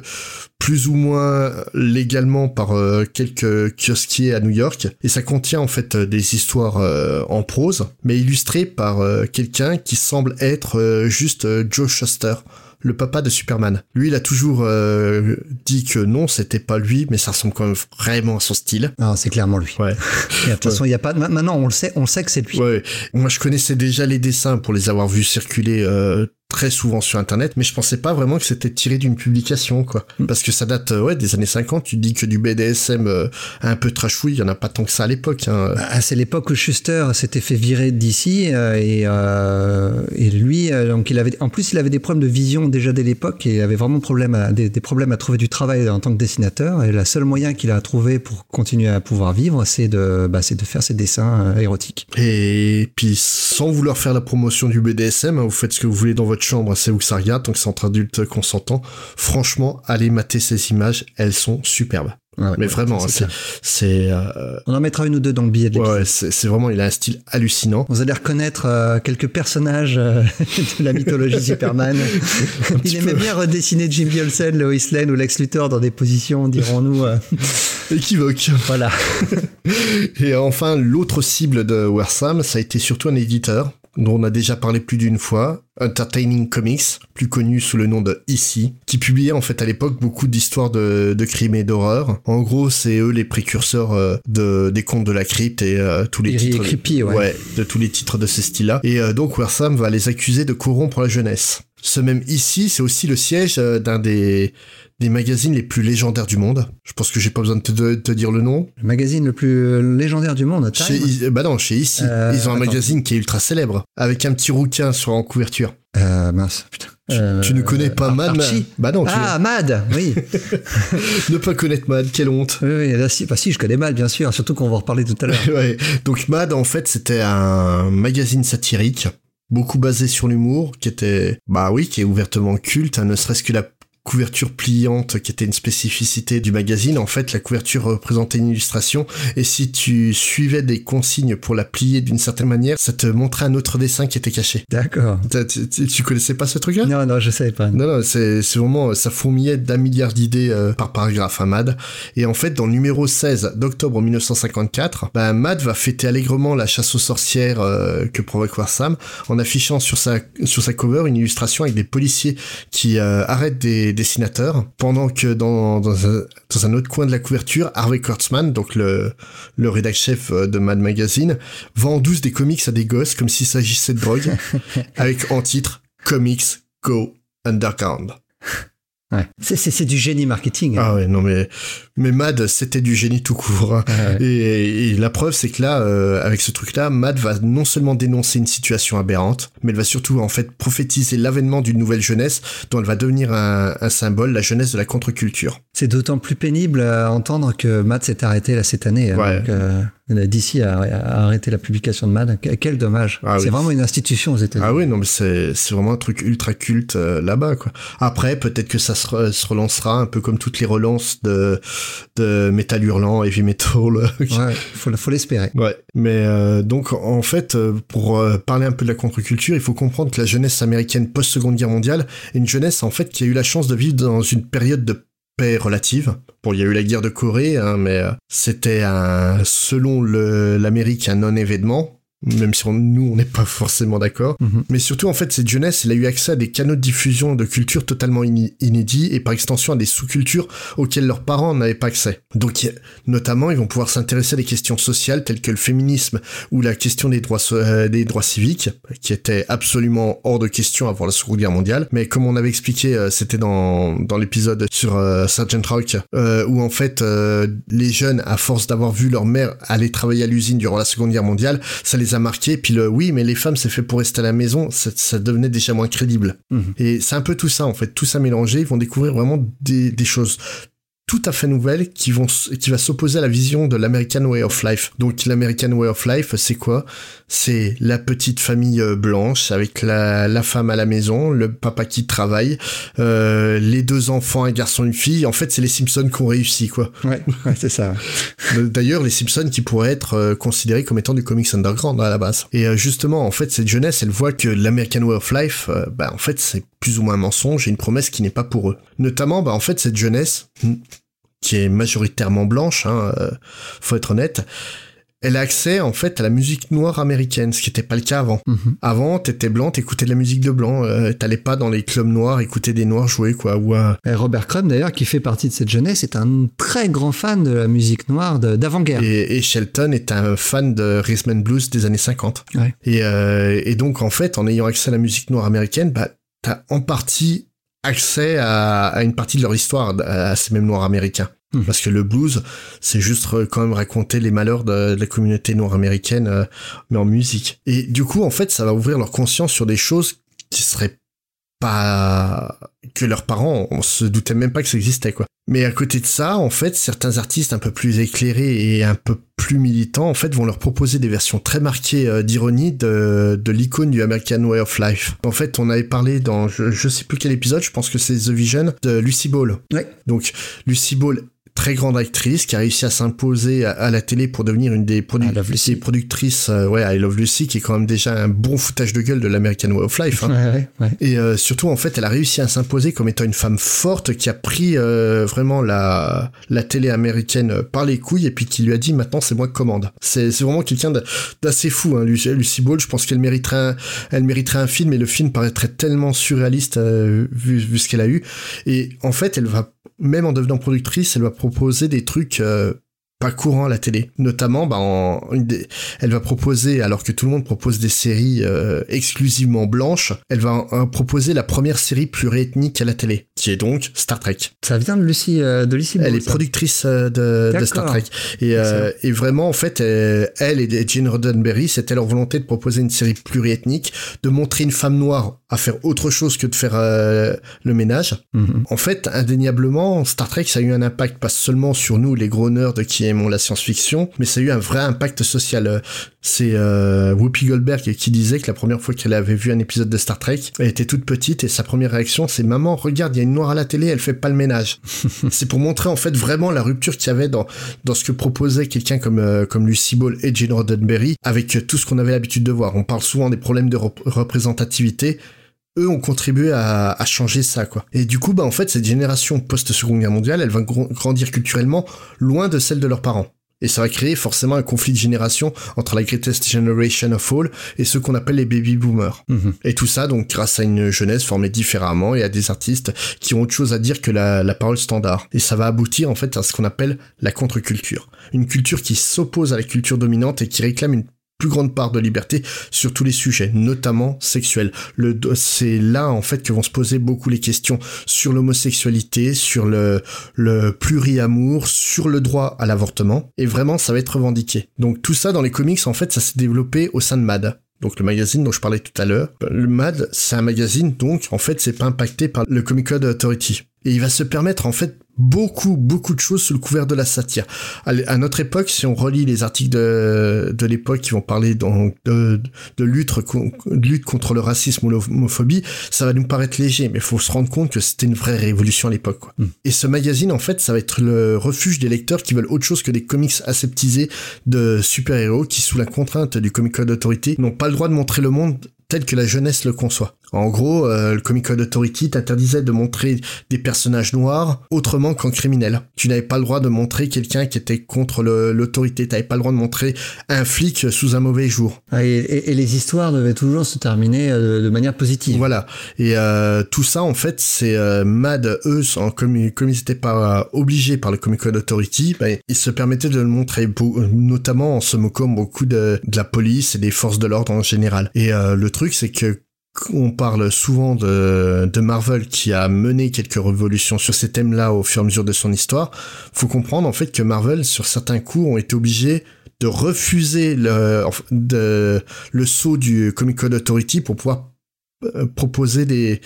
plus ou moins légalement par quelques kiosquiers à New York et ça contient en fait des histoires en prose mais illustrées par quelqu'un qui semble être juste Joe Shuster le papa de Superman. Lui, il a toujours euh, dit que non, c'était pas lui, mais ça ressemble quand même vraiment à son style. Ah, c'est clairement lui. Ouais. de toute façon, il y a pas. Maintenant, on le sait, on sait que c'est lui. Ouais. Moi, je connaissais déjà les dessins pour les avoir vus circuler euh, très souvent sur internet, mais je pensais pas vraiment que c'était tiré d'une publication, quoi. Mm. Parce que ça date, euh, ouais, des années 50, tu dis que du BDSM euh, un peu trashouille, il y en a pas tant que ça à l'époque. Hein. Bah, c'est l'époque où Schuster s'était fait virer d'ici, euh, et, et lui, donc il avait, en plus, il avait des problèmes de vision déjà dès l'époque, et il avait vraiment problème à, des, problèmes à trouver du travail en tant que dessinateur, et le seul moyen qu'il a trouvé pour continuer à pouvoir vivre, c'est de, bah, c'est de faire ses dessins érotiques. Et puis, sans vouloir faire la promotion du BDSM, hein, vous faites ce que vous voulez dans votre chambre, c'est où ça regarde, donc c'est entre adultes consentants. Franchement, allez mater ces images, elles sont superbes. mais vraiment, c'est. Euh, On en mettra une ou deux dans le billet de Ouais, c'est vraiment, il a un style hallucinant. Vous allez reconnaître euh, quelques personnages euh, *laughs* de la mythologie Superman. *laughs* il aimait bien redessiner Jimmy Olsen, Lois Lane ou Lex Luthor dans des positions, dirons-nous. *laughs* équivoques. Voilà. Et enfin, l'autre cible de Warsam, ça a été surtout un éditeur dont on a déjà parlé plus d'une fois, Entertaining Comics, plus connu sous le nom de Ici, qui publiait en fait à l'époque beaucoup d'histoires de, de crimes et d'horreur. En gros, c'est eux les précurseurs euh, de, des contes de la crypte et euh, tous les titres, creepy, ouais. de tous les titres de ce style-là. Et euh, donc Wersam va les accuser de corrompre la jeunesse. Ce même Ici, c'est aussi le siège d'un des des magazines les plus légendaires du monde. Je pense que j'ai pas besoin de te, dire le nom. Le magazine le plus légendaire du monde, chez, Bah non, chez Ici. Euh, Ils ont un magazine qui est ultra célèbre, avec un petit rouquin sur en couverture. Euh, mince, putain. Tu, ne connais pas Mad Bah non. Ah, Mad, oui. *laughs* ne pas connaître Mad, quelle honte. Oui, oui là, si, bah si, je connais Mad, bien sûr, surtout qu'on va en reparler tout à l'heure. *laughs* ouais. Donc Mad, en fait, c'était un magazine satirique beaucoup basé sur l'humour, qui était, bah oui, qui est ouvertement culte, hein, ne serait-ce que la couverture pliante qui était une spécificité du magazine. En fait, la couverture représentait une illustration et si tu suivais des consignes pour la plier d'une certaine manière, ça te montrait un autre dessin qui était caché. D'accord. Tu, connaissais pas ce truc-là? Non, non, je savais pas. Non, non, c'est vraiment, ça fourmillait d'un milliard d'idées euh, par paragraphe à Mad. Et en fait, dans le numéro 16 d'octobre 1954, ben, Mad va fêter allègrement la chasse aux sorcières euh, que provoque Warsam en affichant sur sa, sur sa cover une illustration avec des policiers qui euh, arrêtent des dessinateur, pendant que dans, dans, un, dans, un, autre coin de la couverture, Harvey Kurtzman, donc le, le rédac chef euh, de Mad Magazine, vend douce des comics à des gosses comme s'il s'agissait de drogue, *laughs* avec en titre Comics Go Underground. Ouais. C'est du génie marketing. Hein. Ah ouais, non mais mais Mad c'était du génie tout court. Hein. Ah et, et, la preuve c'est que là, euh, avec ce truc-là, Mad va non seulement dénoncer une situation aberrante, mais elle va surtout en fait prophétiser l'avènement d'une nouvelle jeunesse dont elle va devenir un, un symbole, la jeunesse de la contre-culture. C'est d'autant plus pénible à entendre que Mad s'est arrêté là cette année. Hein, ouais. Donc, euh, d'ici à, arrêter la publication de Mad. Quel dommage. Ah c'est vraiment une institution aux États-Unis. Ah oui, non, mais c'est, c'est vraiment un truc ultra culte euh, là-bas, quoi. Après, peut-être que ça se, relancera un peu comme toutes les relances de, de métal hurlant, heavy metal. *laughs* ouais, faut, faut l'espérer. Ouais. Mais euh, donc, en fait, euh, pour parler un peu de la contre-culture, il faut comprendre que la jeunesse américaine post-seconde guerre mondiale est une jeunesse, en fait, qui a eu la chance de vivre dans une période de paix relative. Bon, il y a eu la guerre de Corée, hein, mais euh, c'était un, selon l'Amérique un non-événement même si nous on n'est pas forcément d'accord. Mhm. Mais surtout en fait cette jeunesse, elle a eu accès à des canaux de diffusion de culture totalement inédits et par extension à des sous-cultures auxquelles leurs parents n'avaient pas accès. Donc notamment ils vont pouvoir s'intéresser à des questions sociales telles que le féminisme ou la question des droits euh, des droits civiques qui étaient absolument hors de question avant la Seconde Guerre mondiale. Mais comme on avait expliqué, euh, c'était dans dans l'épisode sur euh, Sergeant Rock où en fait les jeunes à force d'avoir vu leur mère aller travailler à l'usine durant la Seconde Guerre mondiale, ça les a marqué. Puis le oui, mais les femmes, c'est fait pour rester à la maison, ça, devenait déjà moins crédible. Mhm. Et c'est un peu tout ça, en fait. Tout ça mélangé, ils vont découvrir vraiment des, des choses tout à fait nouvelle qui vont qui va s'opposer à la vision de l'American Way of Life. Donc l'American Way of Life, c'est quoi? C'est la petite famille euh, blanche avec la, la femme à la maison, le papa qui travaille, euh, les deux enfants, un garçon, une fille. En fait, c'est les Simpsons qui ont réussi, quoi. Ouais, ouais *laughs* c'est ça. D'ailleurs, les Simpsons qui pourraient être euh, considérés comme étant du comics underground à la base. Et justement, en fait, cette jeunesse, elle voit que l'American Way of Life, bah en fait, c'est plus ou moins mensonge et une promesse qui n'est pas pour eux. Notamment, bah, en fait, cette jeunesse, qui est majoritairement blanche, hein, euh, faut être honnête, elle a accès en fait à la musique noire américaine, ce qui n'était pas le cas avant. Mhm. Avant, t'étais blanc, t'écoutais de la musique de blanc, euh, t'allais pas dans les clubs noirs écouter des noirs jouer quoi. Ou euh, Et Robert Crumb, d'ailleurs, qui fait partie de cette jeunesse, est un très grand fan de la musique noire d'avant-guerre. et, et Shelton est un fan de rhythm and blues des années 50. Ouais. Et, euh, et donc en fait, en ayant accès à la musique noire américaine, bah t'as en partie accès à, à une partie de leur histoire, à ces mêmes noirs américains. Mhm. Parce que le blues, c'est juste euh, quand même raconter les malheurs de, de la communauté noire américaine, euh, mais en musique. Et du coup, en fait, ça va ouvrir leur conscience sur des choses qui seraient pas que leurs parents, on se doutait même pas que ça existait quoi. Mais à côté de ça, en fait, certains artistes un peu plus éclairés et un peu plus militants, en fait, vont leur proposer des versions très marquées euh, d'ironie de, de l'icône du American Way of Life. En fait, on avait parlé dans, je, je sais plus quel épisode, je pense que c'est The Vision de Lucy Ball. Ouais. Donc, Lucy Ball, très grande actrice qui a réussi à s'imposer à, à la télé pour devenir une des, produ- des productrices, euh, ouais, I Love Lucy, qui est quand même déjà un bon foutage de gueule de l'American Way of Life. hein. Ouais, ouais, ouais. Et euh, surtout, en fait, elle a réussi à s'imposer comme étant une femme forte qui a pris euh, vraiment la, la télé américaine par les couilles et puis qui lui a dit maintenant c'est moi qui commande. C'est vraiment quelqu'un d'assez fou, hein, Lucy, Lucy Ball. Je pense qu'elle mériterait, un, elle mériterait un film et le film paraîtrait tellement surréaliste vu, vu ce qu'elle a eu. Et en fait, elle va même en devenant productrice, elle va proposer des trucs. euh, pas courants à la télé. Notamment, bah, en, elle va proposer, alors que tout le monde propose des séries euh, exclusivement blanches, elle va proposer la première série pluriethnique à la télé, qui est donc Star Trek. Ça vient de Lucy, euh, de Lucy Ball, Elle est productrice euh, de. Star Trek. Et, et vraiment, en fait, elle et Gene Roddenberry, c'était leur volonté de proposer une série pluriethnique, de montrer une femme noire à faire autre chose que de faire le ménage. Mhm. En fait, indéniablement, Star Trek, ça a eu un impact pas seulement sur nous, les gros nerds qui aimons la science-fiction, mais ça a eu un vrai impact social. C'est euh, Whoopi Goldberg qui disait que la première fois qu'elle avait vu un épisode de Star Trek, elle était toute petite et sa première réaction, c'est maman, regarde, il y a une noire à la télé, elle fait pas le ménage. *laughs* c'est pour montrer en fait vraiment la rupture qu'il y avait dans dans ce que proposait quelqu'un comme euh, comme Lucy Ball et Gene Roddenberry avec tout ce qu'on avait l'habitude de voir. On parle souvent des problèmes de rep- représentativité eux ont contribué à, à changer ça quoi. Et du coup bah en fait cette génération post Seconde Guerre mondiale, elle va gr- grandir culturellement loin de celle de leurs parents. Et ça va créer forcément un conflit de génération entre la greatest generation of all et ceux qu'on appelle les baby boomers. Mhm. Et tout ça donc grâce à une jeunesse formée différemment et à des artistes qui ont autre chose à dire que la, la parole standard. Et ça va aboutir en fait à ce qu'on appelle la contre-culture. Une culture qui s'oppose à la culture dominante et qui réclame une plus grande part de liberté sur tous les sujets, notamment sexuels. C'est là en fait que vont se poser beaucoup les questions sur l'homosexualité, sur le, le pluriamour, sur le droit à l'avortement, et vraiment ça va être revendiqué. Donc tout ça dans les comics en fait ça s'est développé au sein de MAD. Donc le magazine dont je parlais tout à l'heure. Le MAD, c'est un magazine, donc en fait c'est pas impacté par le Comic Code Authority. Et il va se permettre en fait beaucoup, beaucoup de choses sous le couvert de la satire. À, notre époque, si on relit les articles de, de l'époque qui vont parler donc de, de, lutte, con- de lutte contre le racisme ou l'homophobie, ça va nous paraître léger, mais il faut se rendre compte que c'était une vraie révolution à l'époque. quoi. Mm. Et ce magazine, en fait, ça va être le refuge des lecteurs qui veulent autre chose que des comics aseptisés de super-héros qui, sous la contrainte du Comic Code Authority, n'ont pas le droit de montrer le monde tel que la jeunesse le conçoit. En gros, euh, le Comic Code Authority t'interdisait de montrer des personnages noirs autrement qu'en criminels. Tu n'avais pas le droit de montrer quelqu'un qui était contre l'autorité. Tu n'avais pas le droit de montrer un flic sous un mauvais jour. Ah, Et, et- et les histoires devaient toujours se terminer euh, de manière positive. Voilà. Et euh, tout ça, en fait, c'est euh, Mad, eux, en, comme, ils- comme ils n'étaient pas obligés par le Comic Code Authority, bah, ils se permettaient de le montrer, notamment en se moquant beaucoup de, de la police et des forces de l'ordre en général. Et le truc, c'est que on parle souvent de, de Marvel qui a mené quelques révolutions sur ces thèmes-là au fur et à mesure de son histoire. Faut comprendre en fait que Marvel, sur certains coups, ont été obligés de refuser le, le saut du Comic Code Authority pour pouvoir euh, proposer des,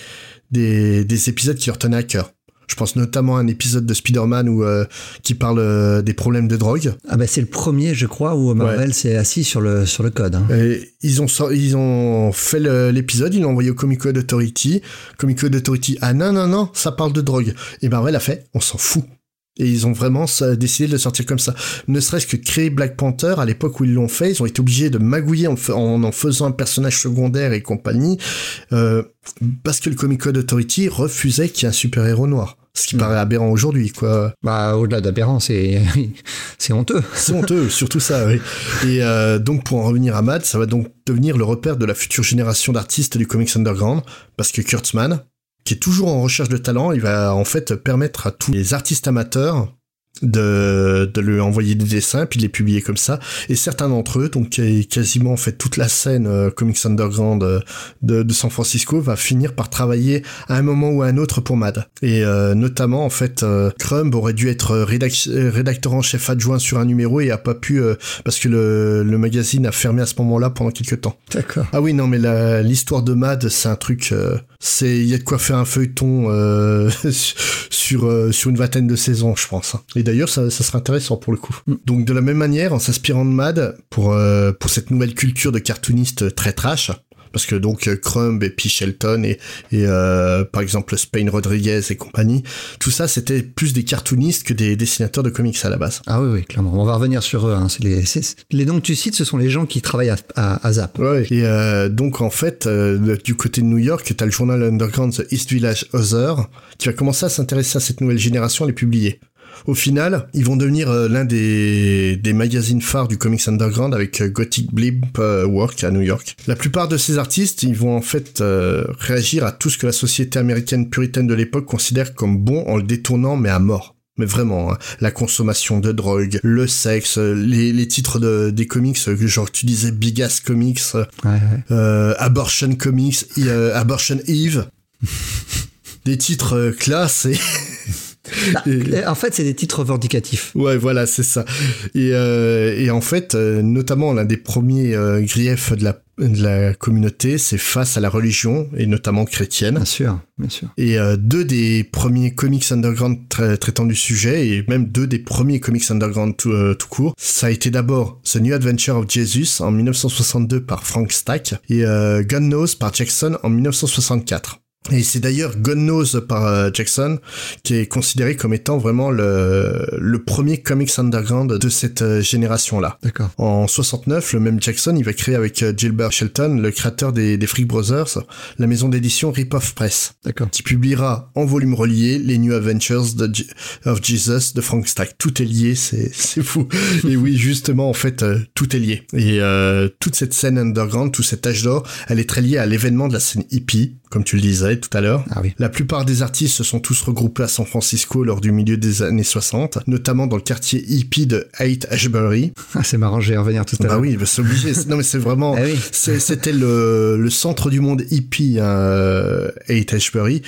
des, des épisodes qui leur tenaient à cœur. Je pense notamment à un épisode de Spider-Man où, euh, qui parle euh, des problèmes de drogue. Ah bah c'est le premier, je crois, où Marvel s'est assis sur le, sur le code. hein. Et ils ont ils ont fait l'épisode, ils l'ont envoyé au Comic Code Authority. Comic Code Authority, ah non non non, ça parle de drogue. Et Marvel a fait, on s'en fout. Et ils ont vraiment décidé de le sortir comme ça. Ne serait-ce que créer Black Panther, à l'époque où ils l'ont fait, ils ont été obligés de magouiller en, en, faisant un personnage secondaire et compagnie, euh, parce que le Comic Code Authority refusait qu'il y ait un super-héros noir. Ce qui paraît aberrant aujourd'hui, quoi. Bah, au-delà d'aberrant, c'est, *laughs* c'est honteux. C'est honteux, surtout ça, oui. Et euh, donc, pour en revenir à Mad, ça va donc devenir le repère de la future génération d'artistes du comics underground, parce que Kurtzman, qui est toujours en recherche de talent, il va en fait permettre à tous les artistes amateurs de, de lui envoyer des dessins puis de les publier comme ça. Et certains d'entre eux donc quasiment en fait toute la scène euh, comics underground euh, de, de, San Francisco va finir par travailler à un moment ou à un autre pour Mad. Et euh, notamment en fait Crumb aurait dû être rédacteur en chef adjoint sur un numéro et a pas pu parce que le, le magazine a fermé à ce moment-là pendant quelques temps. D'accord. Ah oui non mais l'histoire de Mad c'est un truc c'est il y a de quoi faire un feuilleton *laughs* sur sur une vingtaine de saisons je pense hein. et d'ailleurs, ça, ça serait intéressant pour le coup. Mm. Donc de la même manière, en s'inspirant de Mad pour euh, pour cette nouvelle culture de cartooniste très trash, parce que donc euh, Crumb et P. Shelton et, et euh, par exemple Spain Rodriguez et compagnie, tout ça c'était plus des cartoonistes que des dessinateurs de comics à la base. Ah oui, oui, clairement. On va revenir sur eux. Hein. Les, les, noms que tu cites, ce sont les gens qui travaillent à, à, Zap. Ouais, et euh, donc en fait, euh, du côté de New York, tu as le journal underground The East Village Other qui va commencer à s'intéresser à cette nouvelle génération et les publier. Au final, ils vont devenir euh, l'un des, des magazines phares du comics underground avec euh, Gothic Blimp euh, Work à New York. La plupart de ces artistes, ils vont en fait réagir à tout ce que la société américaine puritaine de l'époque considère comme bon en le détournant mais à mort mais vraiment, hein. la consommation de drogue, le sexe, les, les titres de, des comics, genre tu disais Big Ass Comics, Euh, Abortion Comics, Abortion Eve, *laughs* des titres classe et Bah, en fait, c'est des titres revendicatifs. Ouais, voilà, c'est ça. Et, euh, et, en fait, euh, notamment l'un des premiers euh, griefs de la de la communauté, c'est face à la religion, et notamment chrétienne. Bien sûr, bien sûr. Et euh, deux des premiers comics underground traitant du sujet, et même deux des premiers comics underground tout, tout court, ça a été d'abord The New Adventure of Jesus en 1962 par Frank Stack, et Gun Nose par Jackson en 1964. Et c'est d'ailleurs God Knows par euh, Jackson qui est considéré comme étant vraiment le, le premier comics underground de cette euh, génération-là. D'accord. En 69, le même Jackson, il va créer avec euh, Gilbert Shelton, le créateur des, des Freak Brothers, la maison d'édition Rip-Off Press. D'accord. Qui publiera en volume relié les New Adventures de of Jesus de Frank Stack. Tout est lié, c'est, c'est fou. *laughs* Et oui, justement, en fait, tout est lié. Et toute cette scène underground, tout cet âge d'or, elle est très liée à l'événement de la scène hippie comme tu le disais tout à l'heure. Ah oui. La plupart des artistes se sont tous regroupés à San Francisco lors du milieu des années 60, notamment dans le quartier hippie de Haight Ashbury. Ah, c'est marrant, je vais revenir tout à bah l'heure. Bah oui, c'est obligé. *laughs* non mais c'est vraiment, ah oui. c'était le, le, centre du monde hippie, hein, Haight Ashbury,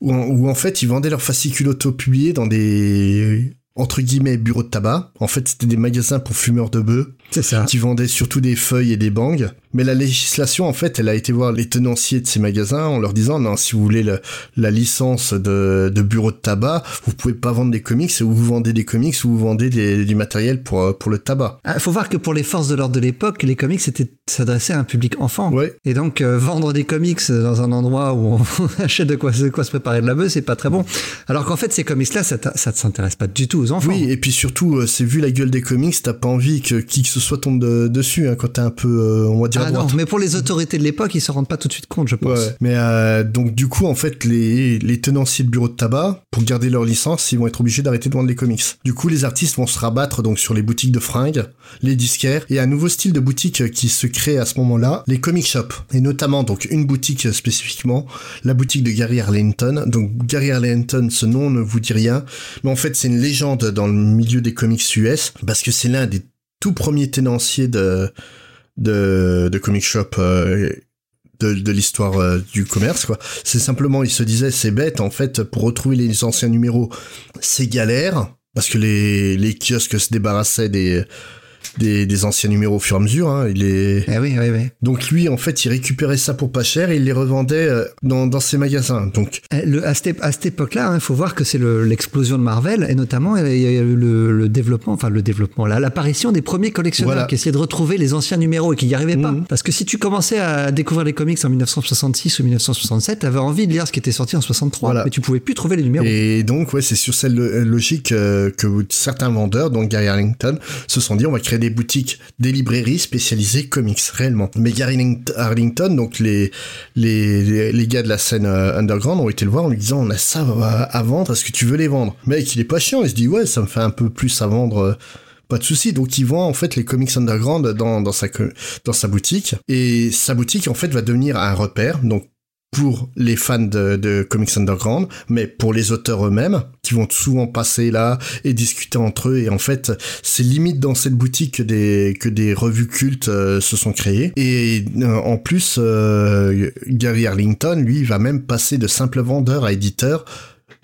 où, où en fait ils vendaient leurs fascicules auto-publiés dans des entre guillemets bureaux de tabac. En fait, c'était des magasins pour fumeurs de bœufs. C'est ça. Qui vendaient surtout des feuilles et des bangs. Mais la législation, en fait, elle a été voir les tenanciers de ces magasins en leur disant, non, si vous voulez le, la licence de, de bureau de tabac, vous pouvez pas vendre des comics, ou vous vendez des comics, ou vous vendez des, du matériel pour, pour le tabac. Il ah, faut voir que pour les forces de l'ordre de l'époque, les comics s'adressaient à un public enfant. Ouais. Et donc, euh, vendre des comics dans un endroit où on *laughs* achète de quoi, de quoi se préparer de la bœuf, c'est pas très bon. Alors qu'en fait, ces comics-là, ça, ça ne s'intéresse pas du tout aux enfants. Oui, et puis surtout, euh, c'est vu la gueule des comics, t'as pas envie que qui que ce soit tombe de, dessus, hein, quand t'es un peu, euh, on va dire, ah non, mais pour les autorités de l'époque, ils se rendent pas tout de suite compte, je pense. Ouais, mais euh, donc du coup, en fait, les, les tenanciers de bureaux de tabac, pour garder leur licence, ils vont être obligés d'arrêter de vendre les comics. Du coup, les artistes vont se rabattre donc sur les boutiques de fringues, les disquaires, et un nouveau style de boutique qui se crée à ce moment-là, les comic shops. Et notamment, donc, une boutique spécifiquement, la boutique de Gary Arlington. Donc, Gary Arlington, ce nom ne vous dit rien, mais en fait, c'est une légende dans le milieu des comics US, parce que c'est l'un des tout premiers tenanciers de, de, de comic shop euh, de, de l'histoire euh, du commerce quoi. C'est simplement il se disait c'est bête en fait pour retrouver les anciens numéros c'est galère parce que les, les kiosques se débarrassaient des des, des anciens numéros au fur et à mesure. Hein. Il est. Eh oui, oui, oui. Donc lui, en fait, il récupérait ça pour pas cher et il les revendait euh, dans, dans ses magasins. Donc Eh, Le, à cette, à cette époque-là, il faut voir que c'est le- l'explosion de Marvel et notamment il y a eu le, le développement, enfin le développement, l'apparition des premiers collectionneurs Voilà. qui essayaient de retrouver les anciens numéros et qui n'y arrivaient pas. Mhm. Parce que si tu commençais à découvrir les comics en 1966 ou 1967, tu avais envie de lire ce qui était sorti en 63, Voilà. mais tu pouvais plus trouver les numéros. Et donc, ouais, c'est sur cette lo- logique euh, que certains vendeurs, donc Gary Arlington, se sont dit on va créer des boutiques, des librairies spécialisées comics, réellement. Mais Gary Arling- Arlington, donc les, les, les, gars de la scène euh, underground ont été le voir en lui disant on a ça à, à vendre, est-ce que tu veux les vendre? Mec, il est pas chiant, il se dit ouais, ça me fait un peu plus à vendre. euh, pas de souci. Donc, il vend en fait les comics underground dans, dans, sa, dans sa boutique. Et sa boutique, en fait, va devenir un repère. Donc, pour les fans de, comics underground, mais pour les auteurs eux-mêmes, qui vont souvent passer là et discuter entre eux. Et en fait, c'est limite dans cette boutique que des, que des revues cultes euh, se sont créées. Et euh, en plus, euh, Gary Arlington, lui, va même passer de simple vendeur à éditeur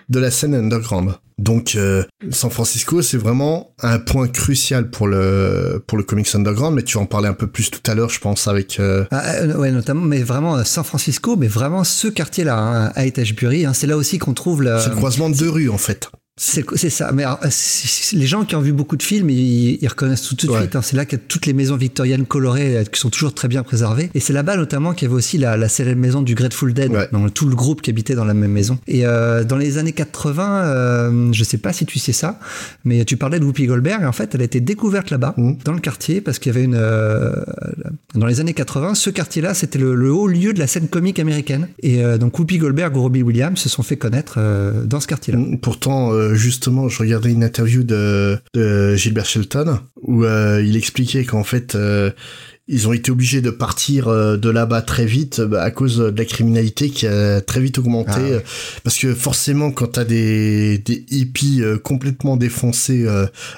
de la scène underground. Donc euh, San Francisco, c'est vraiment un point crucial pour le pour le comics underground, mais tu en parler un peu plus tout à l'heure, je pense, avec euh, Ah, euh, ouais, notamment, mais vraiment euh, San Francisco, mais vraiment ce quartier-là, hein, à Etagebury, hein, c'est là aussi qu'on trouve le. c'est le croisement de deux rues en fait. C'est ça. Mais alors, c'est- les gens qui ont vu beaucoup de films, ils, ils reconnaissent tout, tout de Ouais. suite. hein. C'est là qu'il y a toutes les maisons victoriennes colorées euh, qui sont toujours très bien préservées. Et c'est là-bas notamment qu'il y avait aussi la, la célèbre maison du Grateful Dead, Ouais. donc tout le groupe qui habitait dans la même maison. Et euh, dans les années 80, euh, je sais pas si tu sais ça, mais tu parlais de Whoopi Goldberg. Et en fait, elle a été découverte là-bas, Mhm. dans le quartier, parce qu'il y avait une. euh, dans les années 80, ce quartier-là, c'était le, le haut lieu de la scène comique américaine. Et euh, donc Whoopi Goldberg ou Robbie Williams se sont fait connaître euh, dans ce quartier-là. Pourtant, euh, justement, je regardais une interview de, de Gilbert Shelton où euh, il expliquait qu'en fait, euh, ils ont été obligés de partir euh, de là-bas très vite bah, à cause de la criminalité qui a très vite augmenté. Ah ouais. euh, Parce que forcément, quand t'as des, des hippies euh, complètement défoncés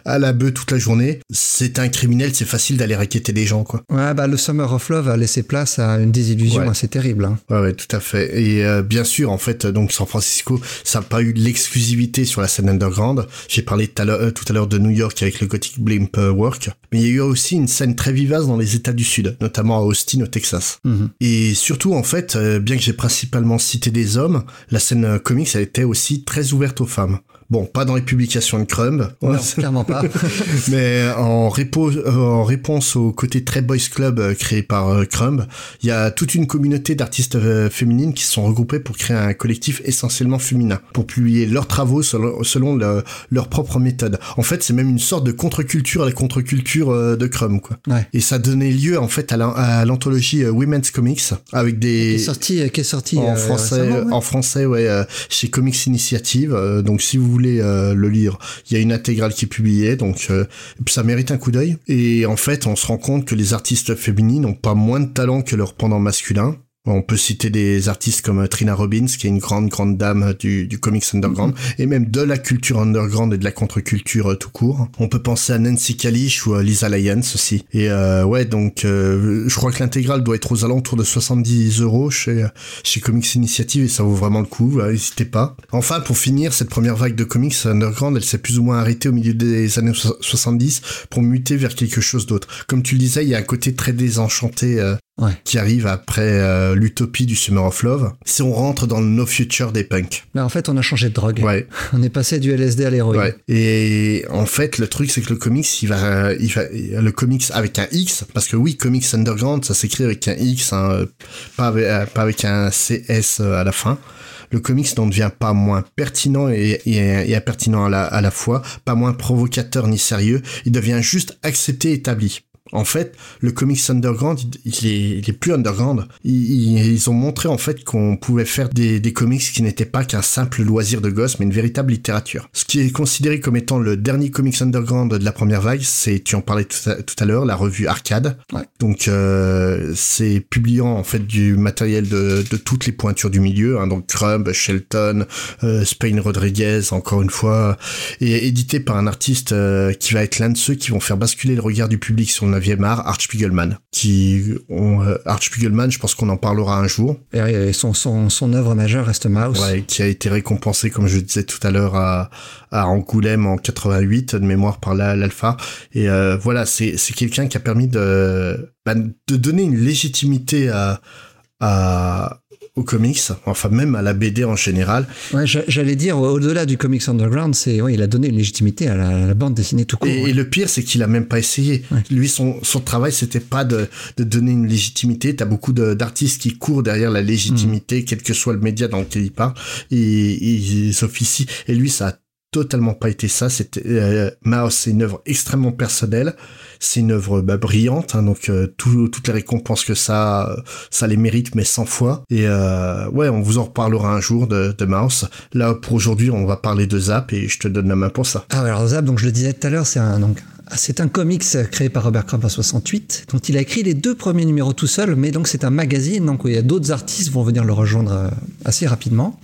à la bœuf toute la journée, c'est un criminel, c'est facile d'aller raqueter des gens, quoi. Ouais, bah le Summer of Love a laissé place à une désillusion Ouais. assez terrible. hein. Ouais, ouais, tout à fait. Et euh, bien sûr, en fait, donc San Francisco, ça n'a pas eu l'exclusivité sur la scène underground. J'ai parlé tout à l'heure- de New York avec le Gothic Blimp Work, mais il y a eu aussi une scène très vivace dans les États du Sud, notamment à Austin, au Texas. Mhm. Et surtout, en fait, euh, bien que j'ai principalement cité des hommes, la scène euh, comics, elle était aussi très ouverte aux femmes. Bon, pas dans les publications de Crumb, Non, clairement pas. *laughs* mais en, répo- euh, en réponse au côté très boys club euh, créé par euh, Crumb, il y a toute une communauté d'artistes euh, féminines qui se sont regroupées pour créer un collectif essentiellement féminin, pour publier leurs travaux selon, selon le- leur propre méthode. En fait, c'est même une sorte de contre-culture à la contre-culture euh, de Crumb, quoi. Ouais. Et ça donnait lieu, en fait, à la- à l'anthologie euh, Women's Comics, avec Qui est des... sorti, qui est sorti En euh, français, ouais. en français, ouais, euh, chez Comics Initiative. euh, donc, si vous voulez euh, le lire, il y a une intégrale qui est publiée. Donc, euh, ça mérite un coup d'œil. Et en fait, on se rend compte que les artistes féminines n'ont pas moins de talent que leurs pendant masculins. On peut citer des artistes comme euh, Trina Robbins, qui est une grande, grande dame du, du comics underground, et même de la culture underground et de la contre-culture euh, tout court. On peut penser à Nancy Kalish ou à Lisa Lyons aussi. Et euh, ouais, donc euh, je crois que l'intégrale doit être aux alentours de 70 euros chez, chez Comics Initiative, et ça vaut vraiment le coup, n'hésitez pas. Enfin, pour finir, cette première vague de comics underground, elle s'est plus ou moins arrêtée au milieu des années so- 70 pour muter vers quelque chose d'autre. Comme tu le disais, il y a un côté très désenchanté euh, Ouais. qui arrive après euh, l'utopie du Summer of Love. Si on rentre dans le no future des punks. Mais en fait, on a changé de drogue. Ouais, *laughs* On est passé du LSD à l'héroïne. ouais. Et en fait, le truc, c'est que le comics, il va, il va, le comics avec un X, parce que oui, comics underground, ça s'écrit avec un X, hein, euh, pas, avec, pas avec un CS euh, à la fin. Le comics n'en devient pas moins pertinent et, et, et impertinent à la, à la fois, pas moins provocateur ni sérieux. Il devient juste accepté, et établi. En fait, le comics underground, il, est, il est plus underground. Ils, ils- ils ont montré en fait qu'on pouvait faire des, des comics qui n'étaient pas qu'un simple loisir de gosse, mais une véritable littérature. Ce qui est considéré comme étant le dernier comics underground de la première vague, c'est, tu en parlais tout à, tout à l'heure, la revue Arcade. Ouais. Donc, euh, c'est publiant en fait du matériel de, de toutes les pointures du milieu, hein, donc Crumb, Shelton, euh, Spain Rodriguez, encore une fois, et édité par un artiste euh, qui va être l'un de ceux qui vont faire basculer le regard du public sur le 9e art, Spiegelman, qui ont, euh, Art Spiegelman, je pense qu'on en parlera un jour. Et son, son, son œuvre majeure reste Mouse. Ouais, qui a été récompensé, comme je disais tout à l'heure, à, à Angoulême en 88, de mémoire par l'Alpha. Et euh, voilà, c'est quelqu'un qui a permis de, bah, de donner une légitimité à, à, aux comics, enfin même à la BD en général. Ouais, j'allais dire au-delà du comics underground, c'est ouais, il a donné une légitimité à la, bande dessinée tout court. Et, le pire, c'est qu'il a même pas essayé. Lui, son, son travail, c'était pas de, de donner une légitimité. T'as beaucoup d'artistes qui courent derrière la légitimité, mm. quel que soit le média dans lequel il part, et ils s'officient. Et lui, ça a totalement pas été ça. C'était euh, Mouse, c'est une œuvre extrêmement personnelle. C'est une œuvre bah, brillante, hein, donc euh, toutes les récompenses que ça, ça les mérite, mais 100 fois. Et euh, ouais, on vous en reparlera un jour de, de Mouse. Là, pour aujourd'hui, on va parler de Zap et je te donne la main pour ça. Ah, alors Zap, donc je le disais tout à l'heure, c'est un donc c'est un comics créé par Robert Crumb en 68, dont il a écrit les deux premiers numéros tout seul, mais donc c'est un magazine, donc il y a d'autres artistes vont venir le rejoindre assez rapidement.